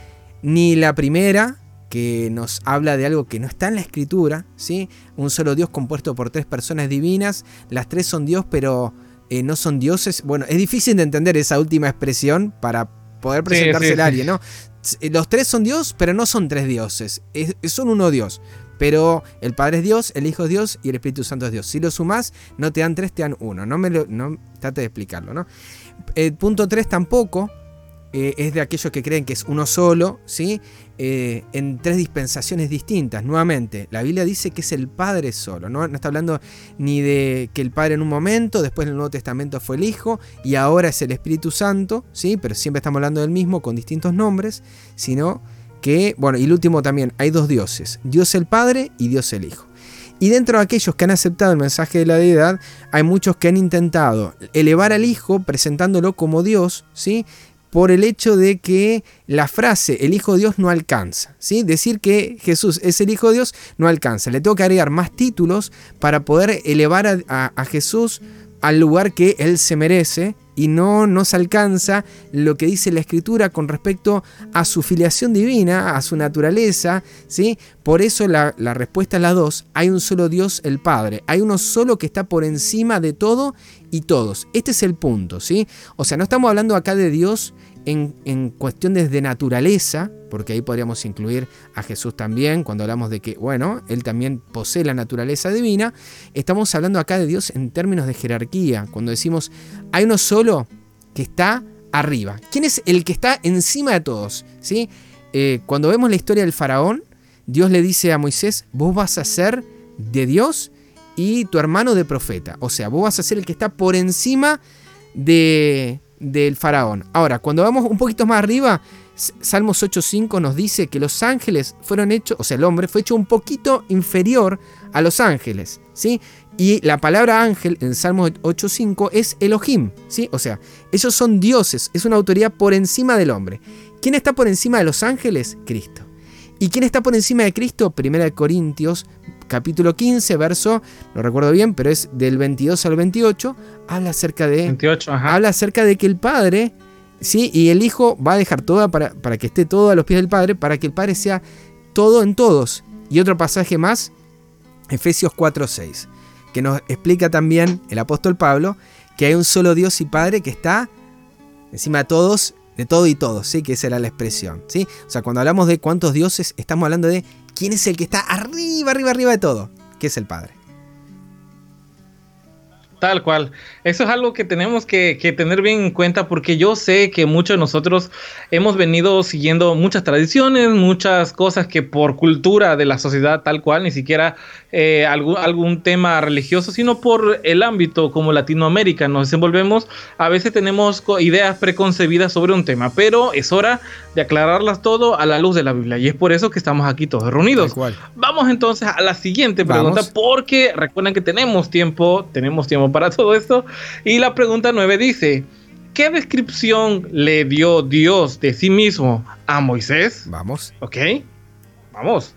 ni la primera, que nos habla de algo que no está en la escritura, ¿sí? Un solo Dios compuesto por tres personas divinas, las tres son Dios, pero eh, no son dioses. Bueno, es difícil de entender esa última expresión para poder presentarse a alguien, ¿no? Eh, los tres son Dios, pero no son tres dioses, son uno Dios. Pero el Padre es Dios, el Hijo es Dios y el Espíritu Santo es Dios. Si lo sumas, no te dan tres, te dan uno. No me lo, no, trate de explicarlo, ¿no? El punto tres tampoco, eh, es de aquellos que creen que es uno solo, ¿sí? Eh, en tres dispensaciones distintas. Nuevamente, la Biblia dice que es el Padre solo, ¿no? no está hablando ni de que el Padre en un momento, después en el Nuevo Testamento fue el Hijo y ahora es el Espíritu Santo, ¿sí? Pero siempre estamos hablando del mismo con distintos nombres, sino que, bueno, y el último también, hay dos dioses, Dios el Padre y Dios el Hijo. Y dentro de aquellos que han aceptado el mensaje de la deidad, hay muchos que han intentado elevar al Hijo presentándolo como Dios, ¿sí? Por el hecho de que la frase el Hijo de Dios no alcanza. ¿sí? Decir que Jesús es el Hijo de Dios no alcanza. Le tengo que agregar más títulos para poder elevar a, Jesús al lugar que Él se merece y no nos alcanza lo que dice la escritura con respecto a su filiación divina, a su naturaleza, ¿sí? Por eso la, la, respuesta es la dos, hay un solo Dios el Padre, hay uno solo que está por encima de todo y todos. Este es el punto, ¿sí? O sea, no estamos hablando acá de Dios en, cuestiones de naturaleza, porque ahí podríamos incluir a Jesús también, cuando hablamos de que, bueno, Él también posee la naturaleza divina, estamos hablando acá de Dios en términos de jerarquía, cuando decimos, hay uno solo que está arriba. ¿Quién es el que está encima de todos? ¿Sí? Eh, cuando vemos la historia del faraón, Dios le dice a Moisés, vos vas a ser de Dios y tu hermano de profeta. O sea, vos vas a ser el que está por encima de, del faraón. Ahora, cuando vamos un poquito más arriba, Salmos 8.5 nos dice que los ángeles fueron hechos, o sea, el hombre fue hecho un poquito inferior a los ángeles, ¿sí? Y la palabra ángel en Salmos 8.5 es Elohim, ¿sí? O sea, ellos son dioses, es una autoridad por encima del hombre. ¿Quién está por encima de los ángeles? Cristo. ¿Y quién está por encima de Cristo? Primera de Corintios, capítulo 15, verso, no recuerdo bien, pero es del 22 al 28, habla acerca de 28, habla acerca de que el Padre, sí, y el Hijo va a dejar todo para, para que esté todo a los pies del Padre, para que el Padre sea todo en todos. Y otro pasaje más, Efesios 4:6, que nos explica también el apóstol Pablo que hay un solo Dios y Padre que está encima de todos de todo y todo, ¿sí? Que esa era la expresión, ¿sí? O sea, cuando hablamos de cuántos dioses, estamos hablando de quién es el que está arriba, arriba, arriba de todo, que es el Padre. Tal cual. Eso es algo que tenemos que, tener bien en cuenta porque yo sé que muchos de nosotros hemos venido siguiendo muchas tradiciones, muchas cosas que por cultura de la sociedad tal cual, ni siquiera eh, algún, algún tema religioso, sino por el ámbito como Latinoamérica nos desenvolvemos, a veces tenemos ideas preconcebidas sobre un tema, pero es hora de aclararlas todo a la luz de la Biblia y es por eso que estamos aquí todos reunidos. Vamos entonces a la siguiente pregunta porque recuerden que tenemos tiempo, tenemos tiempo para todo esto. Y la pregunta 9 dice, ¿qué descripción le dio Dios de sí mismo a Moisés? Vamos. Ok, vamos.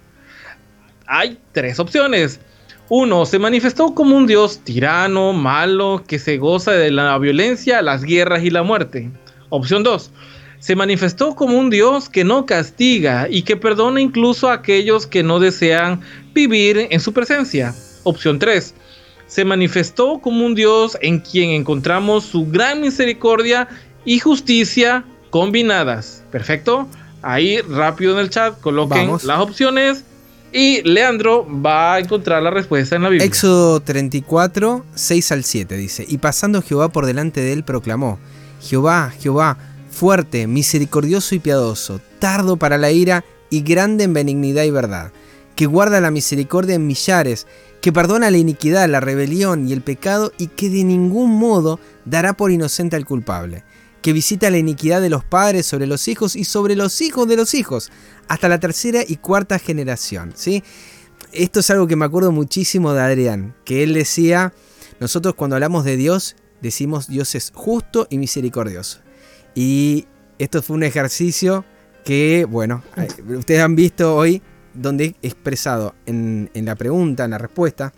Hay tres opciones. Uno, se manifestó como un Dios tirano, malo, que se goza de la violencia, las guerras y la muerte. Opción 2. Se manifestó como un Dios que no castiga y que perdona incluso a aquellos que no desean vivir en su presencia. Opción 3 se manifestó como un Dios en quien encontramos su gran misericordia y justicia combinadas. Perfecto. Ahí rápido en el chat coloquen las opciones y Leandro va a encontrar la respuesta en la Biblia. Éxodo 34, 6 al 7 dice, y pasando Jehová por delante de él proclamó, Jehová, Jehová, fuerte, misericordioso y piadoso, tardo para la ira y grande en benignidad y verdad, que guarda la misericordia en millares, que perdona la iniquidad, la rebelión y el pecado y que de ningún modo dará por inocente al culpable, que visita la iniquidad de los padres sobre los hijos y sobre los hijos de los hijos, hasta la tercera y cuarta generación. ¿sí? Esto es algo que me acuerdo muchísimo de Adrián, que él decía, nosotros cuando hablamos de Dios, decimos Dios es justo y misericordioso. Y esto fue un ejercicio que, bueno, ustedes han visto hoy donde he expresado en, la pregunta, en la respuesta,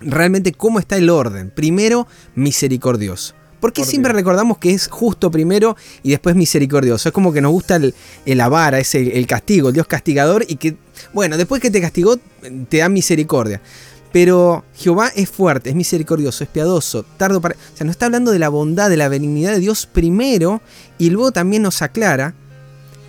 realmente cómo está el orden. Primero, misericordioso. ¿Por qué siempre recordamos que es justo primero y después misericordioso? Es como que nos gusta el, el avara, es el, castigo, el Dios castigador y que, bueno, después que te castigó, te da misericordia. Pero Jehová es fuerte, es misericordioso, es piadoso, tardo para... O sea, nos está hablando de la bondad, de la benignidad de Dios primero y luego también nos aclara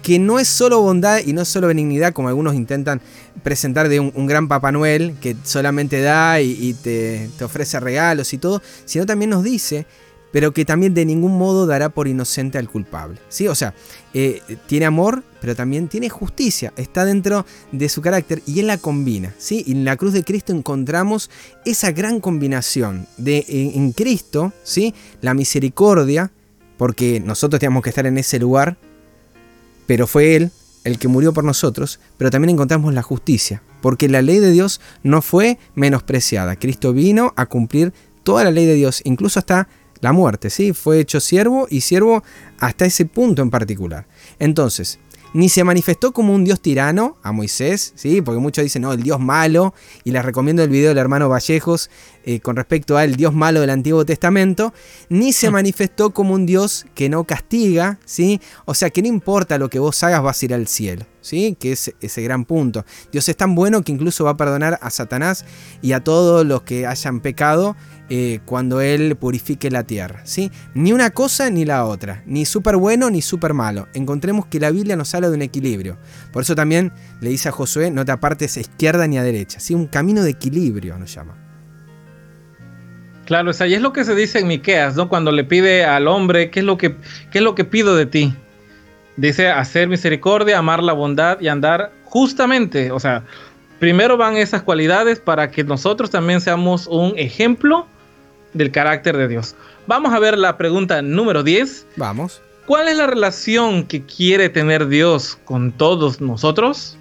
que no es solo bondad y no es solo benignidad, como algunos intentan presentar de un, gran Papá Noel que solamente da y, te, ofrece regalos y todo, sino también nos dice, pero que también de ningún modo dará por inocente al culpable. ¿sí? O sea, eh, tiene amor, pero también tiene justicia, está dentro de su carácter y él la combina. ¿sí? Y en la cruz de Cristo encontramos esa gran combinación de en, Cristo, ¿sí? la misericordia, porque nosotros tenemos que estar en ese lugar pero fue Él el que murió por nosotros, pero también encontramos la justicia, porque la ley de Dios no fue menospreciada. Cristo vino a cumplir toda la ley de Dios, incluso hasta la muerte, ¿sí? Fue hecho siervo y siervo hasta ese punto en particular. Entonces, ni se manifestó como un dios tirano a Moisés, ¿sí? porque muchos dicen, no, el dios malo, y les recomiendo el video del hermano Vallejos eh, con respecto al dios malo del Antiguo Testamento, ni se mm. manifestó como un dios que no castiga, ¿sí? o sea, que no importa lo que vos hagas, vas a ir al cielo. ¿Sí? que es ese gran punto. Dios es tan bueno que incluso va a perdonar a Satanás y a todos los que hayan pecado eh, cuando Él purifique la tierra. ¿sí? Ni una cosa ni la otra, ni súper bueno ni súper malo. Encontremos que la Biblia nos habla de un equilibrio. Por eso también le dice a Josué, no te apartes a izquierda ni a derecha. ¿sí? Un camino de equilibrio nos llama. Claro, o y es lo que se dice en Miqueas, ¿no? Cuando le pide al hombre, ¿qué es lo que, qué es lo que pido de ti? Dice hacer misericordia, amar la bondad y andar justamente. O sea, primero van esas cualidades para que nosotros también seamos un ejemplo del carácter de Dios. Vamos a ver la pregunta número 10. Vamos. ¿Cuál es la relación que quiere tener Dios con todos nosotros?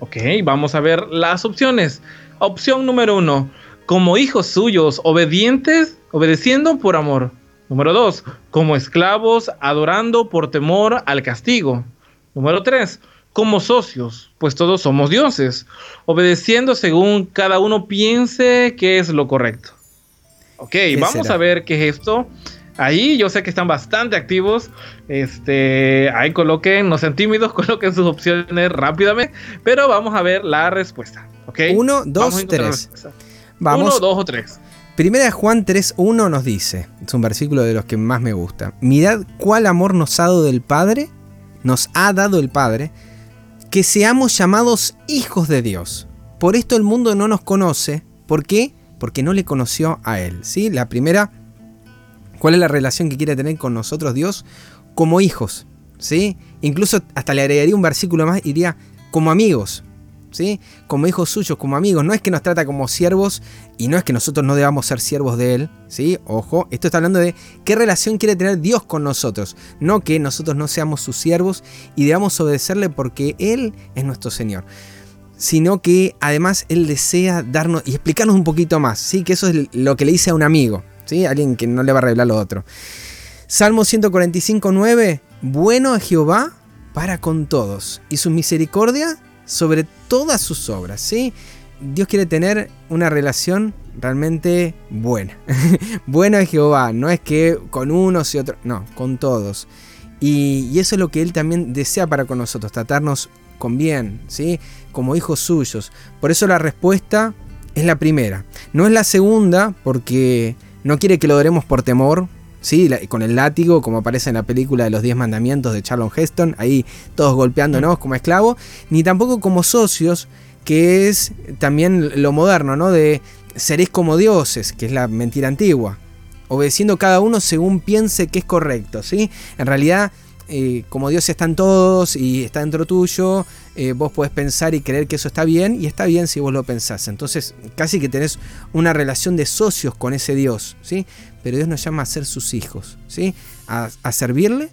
Ok, vamos a ver las opciones. Opción número 1. Como hijos suyos, obedientes, obedeciendo por amor. Número 2. Como esclavos, adorando por temor al castigo. Número 3. Como socios, pues todos somos dioses, obedeciendo según cada uno piense que es lo correcto. Ok, vamos a ver qué es esto. Ahí yo sé que están bastante activos. Este, ahí coloquen, no sean tímidos, coloquen sus opciones rápidamente. Pero vamos a ver la respuesta. Ok. Uno, dos, tres. Vamos. Uno, dos o tres. Primera de Juan 3.1 nos dice, es un versículo de los que más me gusta. Mirad cuál amor nos ha dado del Padre, nos ha dado el Padre, que seamos llamados hijos de Dios. Por esto el mundo no nos conoce. ¿Por qué? Porque no le conoció a Él. ¿sí? La primera, ¿cuál es la relación que quiere tener con nosotros Dios? Como hijos. ¿sí? Incluso hasta le agregaría un versículo más y diría como amigos. ¿sí? Como hijos suyos, como amigos. No es que nos trata como siervos y no es que nosotros no debamos ser siervos de Él. ¿sí? Ojo, esto está hablando de qué relación quiere tener Dios con nosotros. No que nosotros no seamos sus siervos y debamos obedecerle porque Él es nuestro Señor sino que además él desea darnos y explicarnos un poquito más, ¿sí? que eso es lo que le dice a un amigo, ¿sí? alguien que no le va a revelar lo otro. Salmo 145, 9, bueno a Jehová para con todos y su misericordia sobre todas sus obras. ¿sí? Dios quiere tener una relación realmente buena. bueno a Jehová, no es que con unos y otros, no, con todos. Y, y, eso es lo que Él también desea para con nosotros, tratarnos con bien, ¿sí? Como hijos suyos. Por eso la respuesta es la primera. No es la segunda porque no quiere que lo adoremos por temor, ¿sí? con el látigo, como aparece en la película de los Diez Mandamientos de Charlon Heston, ahí todos golpeándonos como esclavos, ni tampoco como socios, que es también lo moderno, ¿no? De seréis como dioses, que es la mentira antigua, obedeciendo cada uno según piense que es correcto, ¿sí? En realidad eh, como Dios está en todos y está dentro tuyo, eh, vos podés pensar y creer que eso está bien y está bien si vos lo pensás. Entonces casi que tenés una relación de socios con ese Dios, ¿sí? Pero Dios nos llama a ser sus hijos, ¿sí? A, servirle,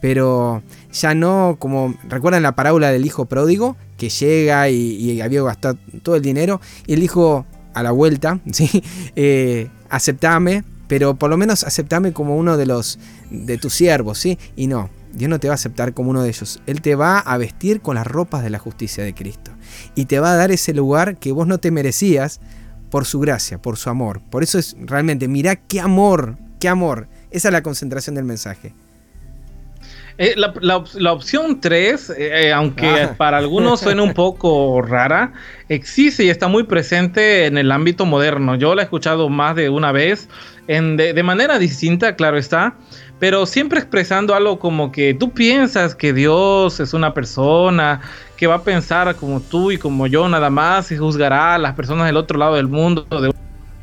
pero ya no como, ¿recuerdan la parábola del hijo pródigo? Que llega y, había gastado todo el dinero y él dijo a la vuelta, ¿sí? Eh, aceptame, pero por lo menos aceptame como uno de los de tus siervos, ¿sí? Y no, Dios no te va a aceptar como uno de ellos. Él te va a vestir con las ropas de la justicia de Cristo. Y te va a dar ese lugar que vos no te merecías por su gracia, por su amor. Por eso es realmente, mirá qué amor, qué amor. Esa es la concentración del mensaje. Eh, la, opción 3, eh, aunque ah. para algunos suene un poco rara, existe y está muy presente en el ámbito moderno. Yo la he escuchado más de una vez, en, de manera distinta, claro está pero siempre expresando algo como que tú piensas que Dios es una persona que va a pensar como tú y como yo nada más y juzgará a las personas del otro lado del mundo de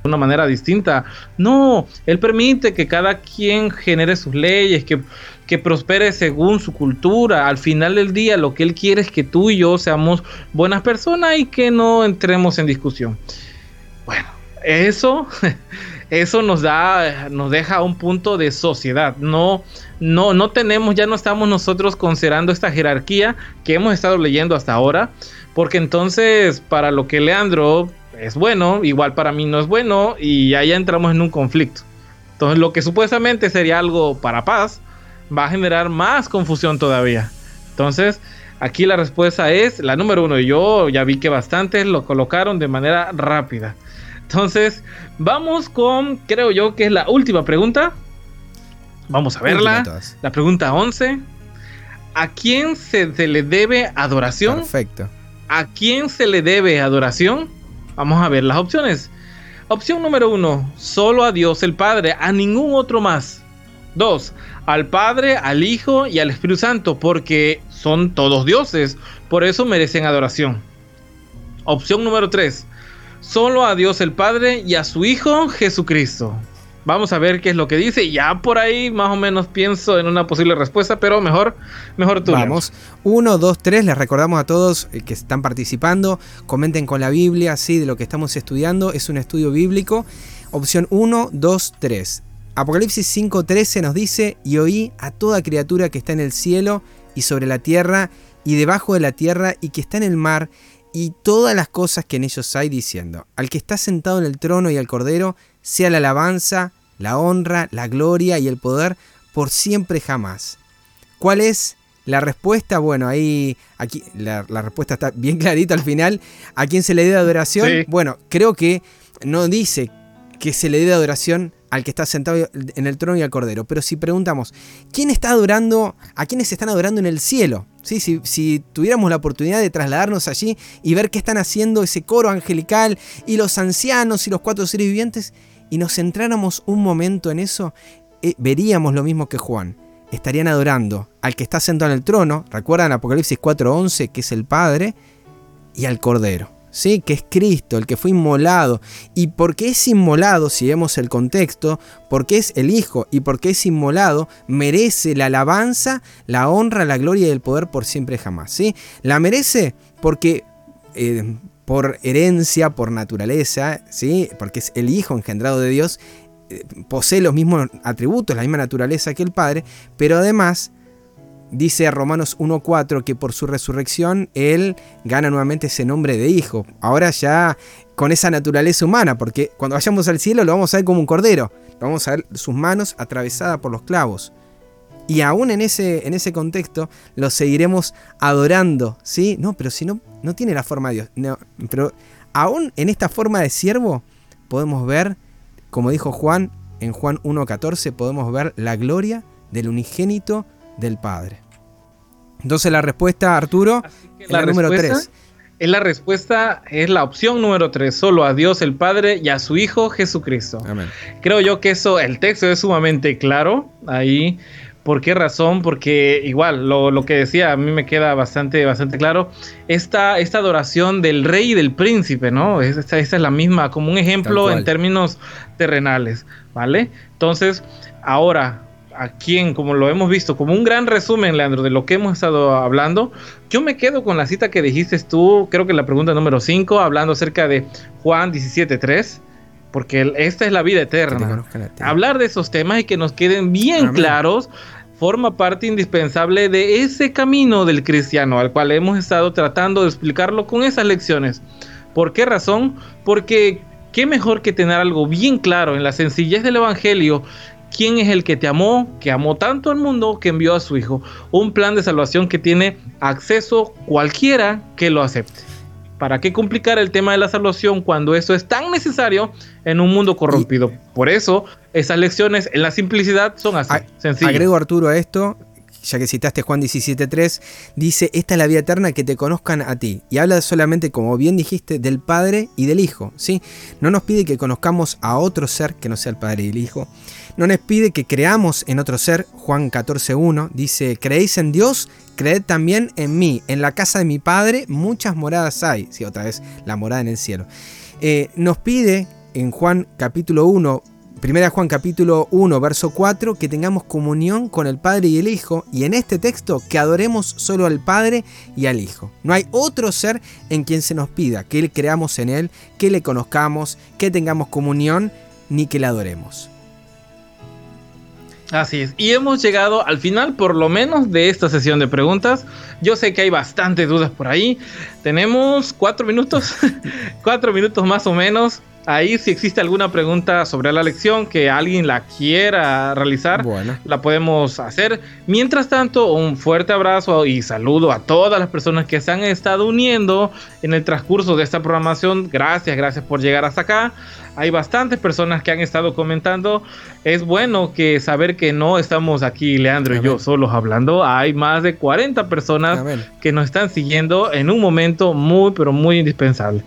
una manera distinta. No, Él permite que cada quien genere sus leyes, que, que prospere según su cultura. Al final del día lo que Él quiere es que tú y yo seamos buenas personas y que no entremos en discusión. Bueno, eso eso nos da, nos deja un punto de sociedad. No, no, no tenemos, ya no estamos nosotros considerando esta jerarquía que hemos estado leyendo hasta ahora, porque entonces para lo que Leandro es bueno, igual para mí no es bueno, y ahí entramos en un conflicto. Entonces lo que supuestamente sería algo para paz, va a generar más confusión todavía. Entonces, aquí la respuesta es la número uno. Yo ya vi que bastantes lo colocaron de manera rápida. Entonces, vamos con, creo yo que es la última pregunta. Vamos a verla. La pregunta 11. ¿A quién se, le debe adoración? Perfecto. ¿A quién se le debe adoración? Vamos a ver las opciones. Opción número 1. Solo a Dios el Padre, a ningún otro más. 2. Al Padre, al Hijo y al Espíritu Santo, porque son todos dioses, por eso merecen adoración. Opción número 3 solo a Dios el Padre y a su Hijo Jesucristo. Vamos a ver qué es lo que dice. Ya por ahí más o menos pienso en una posible respuesta, pero mejor, mejor tú. Vamos. Uno, dos, tres. Les recordamos a todos eh, que están participando. Comenten con la Biblia, sí, de lo que estamos estudiando. Es un estudio bíblico. Opción 1, 2, 3. Apocalipsis 5:13 nos dice, y oí a toda criatura que está en el cielo y sobre la tierra y debajo de la tierra y que está en el mar y todas las cosas que en ellos hay, diciendo, al que está sentado en el trono y al cordero, sea la alabanza, la honra, la gloria y el poder por siempre jamás. ¿Cuál es la respuesta? Bueno, ahí aquí la, respuesta está bien clarita al final. ¿A quién se le dé adoración? Bueno, creo que no dice que se le dé adoración al que está sentado en el trono y al cordero. Pero si preguntamos, ¿quién está adorando? ¿A quiénes están adorando en el cielo? ¿Sí? Si, si, tuviéramos la oportunidad de trasladarnos allí y ver qué están haciendo ese coro angelical y los ancianos y los cuatro seres vivientes y nos centráramos un momento en eso, eh, veríamos lo mismo que Juan. Estarían adorando al que está sentado en el trono, recuerdan Apocalipsis 4:11, que es el Padre, y al Cordero. ¿Sí? que es Cristo, el que fue inmolado. Y porque es inmolado, si vemos el contexto, porque es el Hijo y porque es inmolado, merece la alabanza, la honra, la gloria y el poder por siempre jamás. ¿sí? La merece porque... Eh, por herencia, por naturaleza, ¿sí? porque es el Hijo engendrado de Dios, eh, posee los mismos atributos, la misma naturaleza que el Padre, pero además Dice Romanos 1.4 que por su resurrección Él gana nuevamente ese nombre de hijo. Ahora ya con esa naturaleza humana, porque cuando vayamos al cielo lo vamos a ver como un cordero. Vamos a ver sus manos atravesadas por los clavos. Y aún en ese, en ese contexto lo seguiremos adorando, ¿sí? No, pero si no, no tiene la forma de Dios. No, pero aún en esta forma de siervo podemos ver, como dijo Juan, en Juan 1.14, podemos ver la gloria del unigénito del Padre. Entonces la respuesta, Arturo, es la, número 3. Es la respuesta, es la opción número 3, solo a Dios el Padre y a su Hijo Jesucristo. Creo yo que eso, el texto es sumamente claro ahí. ¿Por qué razón? Porque igual, lo, que decía a mí me queda bastante, bastante claro. Esta, esta adoración del rey y del príncipe, ¿no? Esta, esta es la misma, como un ejemplo en términos terrenales, ¿vale? Entonces, ahora, a quien, como lo hemos visto, como un gran resumen, Leandro, de lo que hemos estado hablando, yo me quedo con la cita que dijiste tú, creo que la pregunta número 5, hablando acerca de Juan 17.3, porque esta es la vida eterna. Hablar de esos temas y que nos queden bien claros forma parte indispensable de ese camino del cristiano al cual hemos estado tratando de explicarlo con esas lecciones. ¿Por qué razón? Porque qué mejor que tener algo bien claro en la sencillez del Evangelio quién es el que te amó, que amó tanto al mundo que envió a su Hijo. Un plan de salvación que tiene acceso cualquiera que lo acepte. ¿Para qué complicar el tema de la salvación cuando eso es tan necesario en un mundo corrompido? Por eso, esas lecciones en la simplicidad son así, sencillas. Agrego Arturo a esto, ya que citaste Juan 17.3, dice, esta es la vida eterna, que te conozcan a ti. Y habla solamente, como bien dijiste, del Padre y del Hijo. ¿sí? No nos pide que conozcamos a otro ser que no sea el Padre y el Hijo, no nos pide que creamos en otro ser. Juan 14.1 dice, ¿creéis en Dios? Creed también en mí. En la casa de mi Padre muchas moradas hay. Sí, otra vez, la morada en el cielo. Eh, nos pide en Juan capítulo 1, Primera Juan capítulo 1, verso 4, que tengamos comunión con el Padre y el Hijo, y en este texto que adoremos solo al Padre y al Hijo. No hay otro ser en quien se nos pida que creamos en Él, que le conozcamos, que tengamos comunión, ni que le adoremos. Así es. Y hemos llegado al final, por lo menos, de esta sesión de preguntas. Yo sé que hay bastantes dudas por ahí. Tenemos cuatro minutos, cuatro minutos más o menos. Ahí si existe alguna pregunta sobre la lección que alguien la quiera realizar, la podemos hacer. Mientras tanto, un fuerte abrazo y saludo a todas las personas que se han estado uniendo en el transcurso de esta programación. Gracias, gracias por llegar hasta acá. Hay bastantes personas que han estado comentando. Es bueno que saber que no estamos aquí, Leandro y yo, solos hablando. Hay más de 40 personas que nos están siguiendo en un momento muy, pero muy indispensable.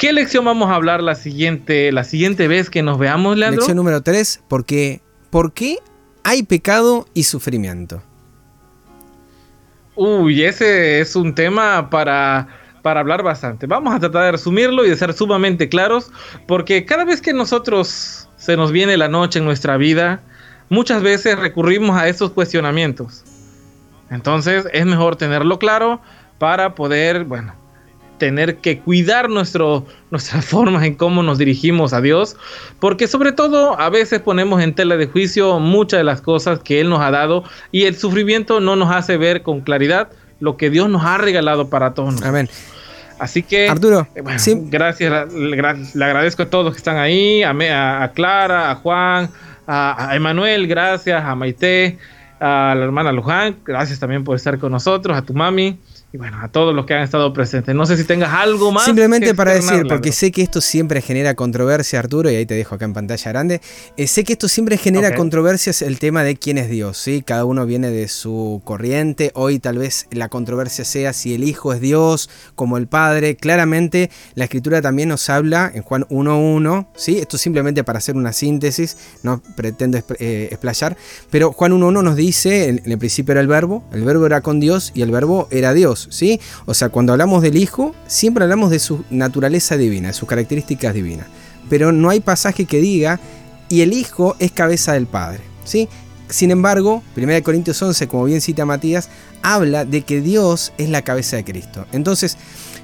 ¿Qué lección vamos a hablar la siguiente, la siguiente vez que nos veamos, Leandro? Lección número 3, porque ¿por qué hay pecado y sufrimiento? Uy, ese es un tema para, para hablar bastante. Vamos a tratar de resumirlo y de ser sumamente claros, porque cada vez que nosotros se nos viene la noche en nuestra vida, muchas veces recurrimos a esos cuestionamientos. Entonces es mejor tenerlo claro para poder, bueno, tener que cuidar nuestro, nuestras formas en cómo nos dirigimos a Dios, porque sobre todo a veces ponemos en tela de juicio muchas de las cosas que Él nos ha dado y el sufrimiento no nos hace ver con claridad lo que Dios nos ha regalado para todos nosotros. Amén. Así que, Arturo, eh, gracias, le, agradezco a todos que están ahí, a, a Clara, a Juan, a, a Emanuel, gracias, a Maite, a la hermana Luján, gracias también por estar con nosotros, a tu mami y bueno, a todos los que han estado presentes. No sé si tengas algo más. Simplemente para decir, porque sé que esto siempre genera controversia, Arturo, y ahí te dejo acá en pantalla grande. Eh, sé que esto siempre genera controversias el tema de quién es Dios, ¿sí? Cada uno viene de su corriente. Hoy tal vez la controversia sea si el Hijo es Dios, como el Padre. Claramente la Escritura también nos habla en Juan 1.1, ¿sí? Esto simplemente para hacer una síntesis, no pretendo eh, explayar, pero Juan 1.1 nos dice, en el principio era el verbo, el verbo era con Dios y el verbo era Dios. ¿Sí? O sea, cuando hablamos del Hijo, siempre hablamos de su naturaleza divina, de sus características divinas. Pero no hay pasaje que diga, y el Hijo es cabeza del Padre, ¿sí? Sin embargo, 1 Corintios 11, como bien cita Matías, habla de que Dios es la cabeza de Cristo. Entonces,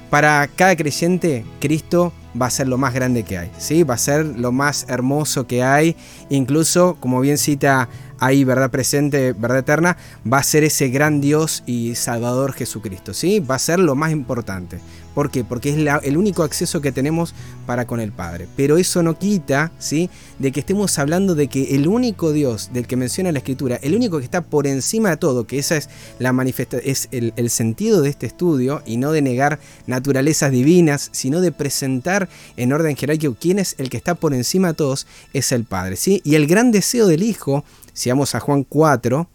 para cada creyente, Cristo va a ser lo más grande que hay, ¿sí? Va a ser lo más hermoso que hay, incluso, como bien cita ahí, verdad presente, verdad eterna, va a ser ese gran Dios y Salvador Jesucristo, ¿sí? Va a ser lo más importante. ¿Por qué? Porque es el único acceso que tenemos para con el Padre. Pero eso no quita, ¿sí? De que estemos hablando de que el único Dios del que menciona la Escritura, el único que está por encima de todo, que esa es la manifestación, es el, el sentido de este estudio, y no de negar naturalezas divinas, sino de presentar en orden jerárquico quién es el que está por encima de todos, es el Padre, ¿sí? Y el gran deseo del Hijo si vamos a Juan 4,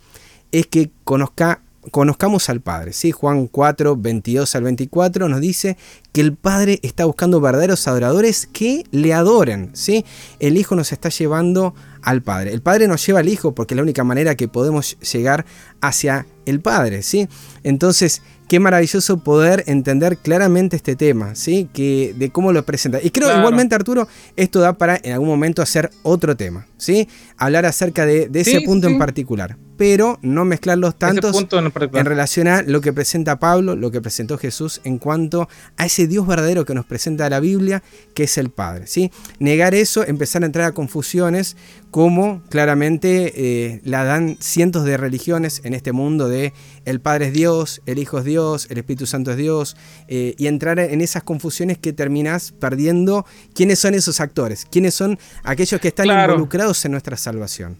es que conozca, conozcamos al Padre. ¿sí? Juan 4, 22 al 24 nos dice que el Padre está buscando verdaderos adoradores que le adoren. ¿sí? El Hijo nos está llevando al Padre. El Padre nos lleva al Hijo porque es la única manera que podemos llegar hacia el Padre, ¿sí? Entonces, qué maravilloso poder entender claramente este tema, ¿sí? Que, de cómo lo presenta. Y creo igualmente, Arturo, esto da para en algún momento hacer otro tema, ¿sí? Hablar acerca de, ese punto en particular, pero no mezclar los tantos en, en, relación a lo que presenta Pablo, lo que presentó Jesús en cuanto a ese Dios verdadero que nos presenta la Biblia, que es el Padre, ¿sí? Negar eso, empezar a entrar a confusiones como claramente eh, la dan cientos de religiones en este mundo de el Padre es Dios, el Hijo es Dios, el Espíritu Santo es Dios, eh, y entrar en esas confusiones que terminas perdiendo quiénes son esos actores, quiénes son aquellos que están involucrados en nuestra salvación.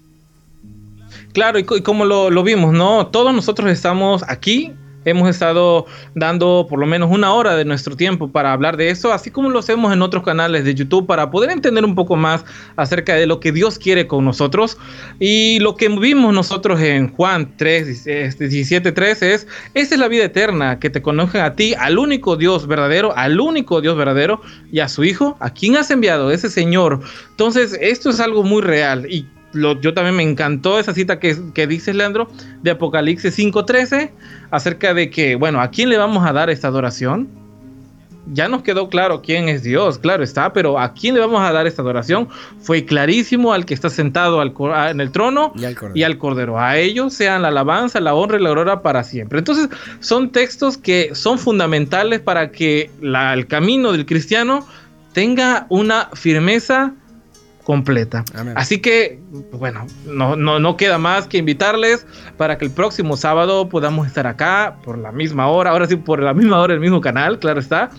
Claro, y, como lo, lo, vimos, ¿no? Todos nosotros estamos aquí Hemos estado dando por lo menos una hora de nuestro tiempo para hablar de eso, así como lo hacemos en otros canales de YouTube para poder entender un poco más acerca de lo que Dios quiere con nosotros. Y lo que vimos nosotros en Juan 3, 17, 3 es, esa es la vida eterna, que te conozcan a ti, al único Dios verdadero, al único Dios verdadero y a su Hijo, a quien has enviado, ese Señor. Entonces, esto es algo muy real y yo también me encantó esa cita que, que dices, Leandro, de Apocalipsis 5.13, acerca de que, bueno, ¿a quién le vamos a dar esta adoración? Ya nos quedó claro quién es Dios, claro está, pero ¿a quién le vamos a dar esta adoración? Fue clarísimo al que está sentado al, en el trono y al, cordero. A ellos sean la alabanza, la honra y la gloria para siempre. Entonces, son textos que son fundamentales para que el camino del cristiano tenga una firmeza completa. Así que, bueno, no, no, no queda más que invitarles para que el próximo sábado podamos estar acá por la misma hora, ahora sí por la misma hora, el mismo canal, claro está,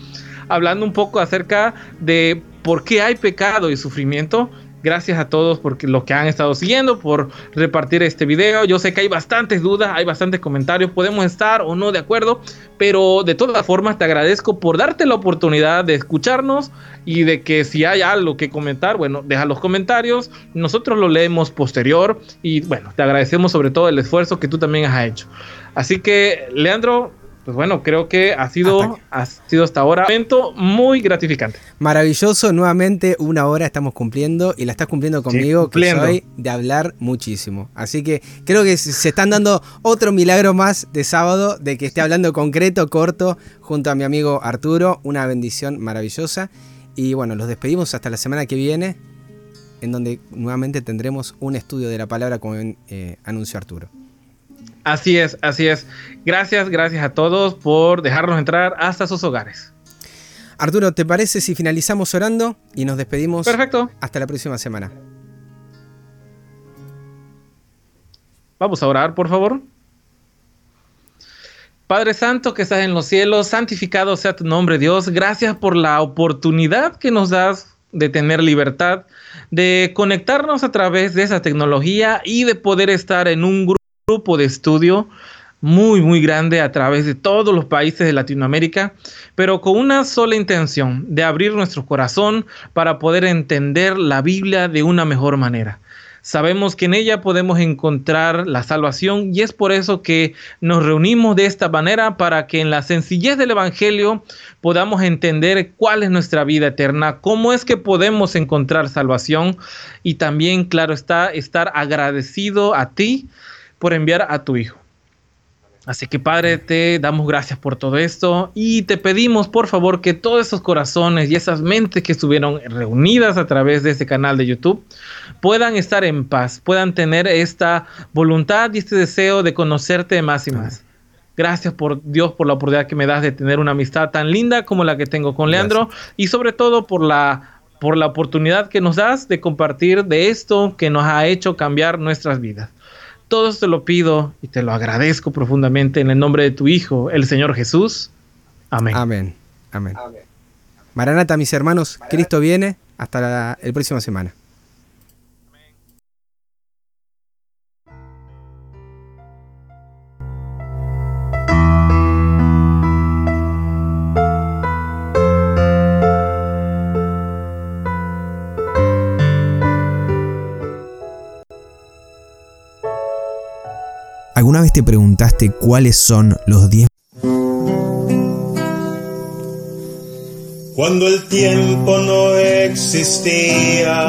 hablando un poco acerca de por qué hay pecado y sufrimiento Gracias a todos por lo que han estado siguiendo, por repartir este video. Yo sé que hay bastantes dudas, hay bastantes comentarios, podemos estar o no de acuerdo, pero de todas formas te agradezco por darte la oportunidad de escucharnos y de que si hay algo que comentar, bueno, deja los comentarios, nosotros lo leemos posterior y bueno, te agradecemos sobre todo el esfuerzo que tú también has hecho. Así que, Leandro, pues bueno, creo que ha sido, ha sido hasta ahora un momento muy gratificante. Maravilloso, nuevamente una hora estamos cumpliendo y la estás cumpliendo conmigo, que soy de hablar muchísimo. Así que creo que se están dando otro milagro más de sábado, de que esté hablando concreto, corto, junto a mi amigo Arturo. Una bendición maravillosa. Y bueno, los despedimos hasta la semana que viene, en donde nuevamente tendremos un estudio de la palabra como eh, anunció Arturo. Así es, así es. Gracias, gracias a todos por dejarnos entrar hasta sus hogares. Arturo, ¿te parece si finalizamos orando y nos despedimos? Perfecto. Hasta la próxima semana. Vamos a orar, por favor. Padre Santo que estás en los cielos, santificado sea tu nombre, Dios. Gracias por la oportunidad que nos das de tener libertad, de conectarnos a través de esa tecnología y de poder estar en un grupo grupo de estudio muy, muy grande a través de todos los países de Latinoamérica, pero con una sola intención, de abrir nuestro corazón para poder entender la Biblia de una mejor manera. Sabemos que en ella podemos encontrar la salvación y es por eso que nos reunimos de esta manera para que en la sencillez del Evangelio podamos entender cuál es nuestra vida eterna, cómo es que podemos encontrar salvación y también, claro está, estar agradecido a ti por enviar a tu Hijo. Así que Padre, te damos gracias por todo esto y te pedimos por favor que todos esos corazones y esas mentes que estuvieron reunidas a través de este canal de YouTube puedan estar en paz, puedan tener esta voluntad y este deseo de conocerte más y más. Gracias por Dios por la oportunidad que me das de tener una amistad tan linda como la que tengo con Leandro y sobre todo por la por la oportunidad que nos das de compartir de esto que nos ha hecho cambiar nuestras vidas. Todo te lo pido y te lo agradezco profundamente en el nombre de tu Hijo, el Señor Jesús. Amén. Amén. Amén. Maranata, mis hermanos, Cristo viene. Hasta la el próxima semana. ¿Alguna vez te preguntaste cuáles son los 10? Cuando el tiempo no existía,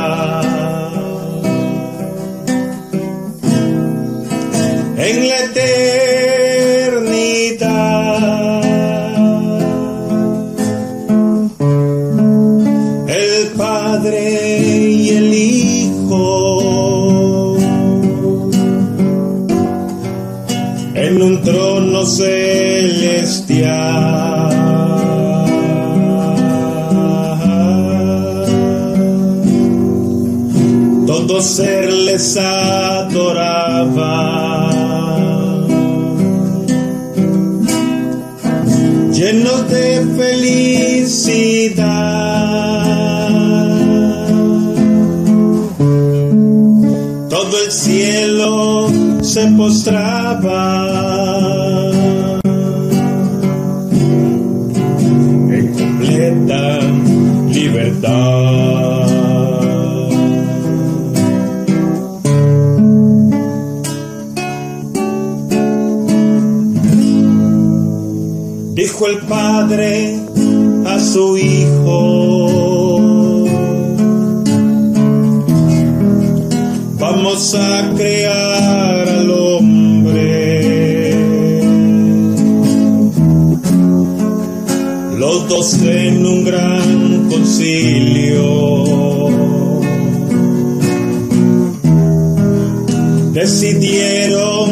en celestial. Todo ser les adoraba. Llenos de felicidad. Todo el cielo se postraba. libertad. Dijo el Padre a su Hijo, vamos a crear todos en un gran concilio. Decidieron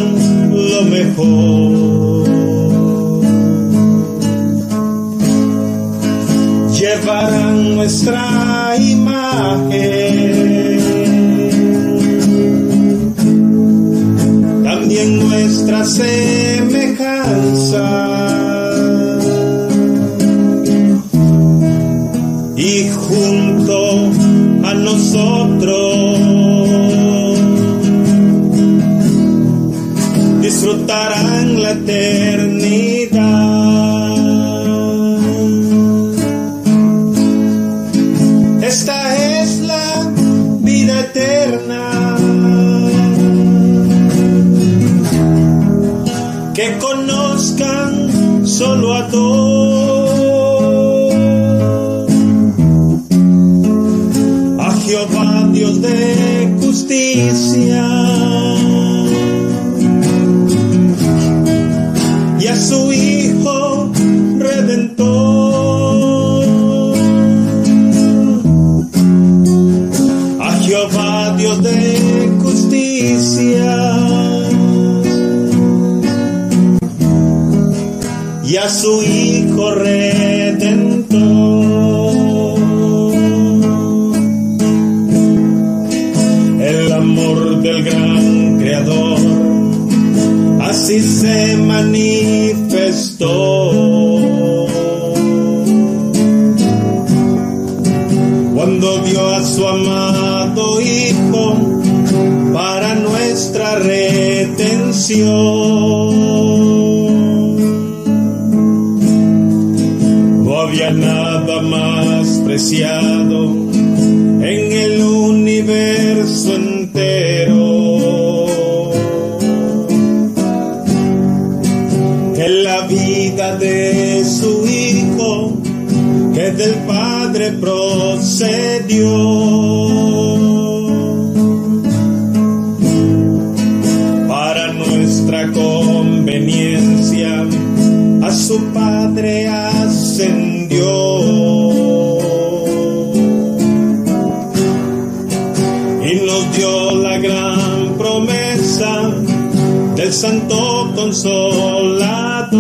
lo mejor. Llevarán nuestra imagen, también nuestra sed. a nosotros. canción. nos dio la gran promesa del Santo Consolador.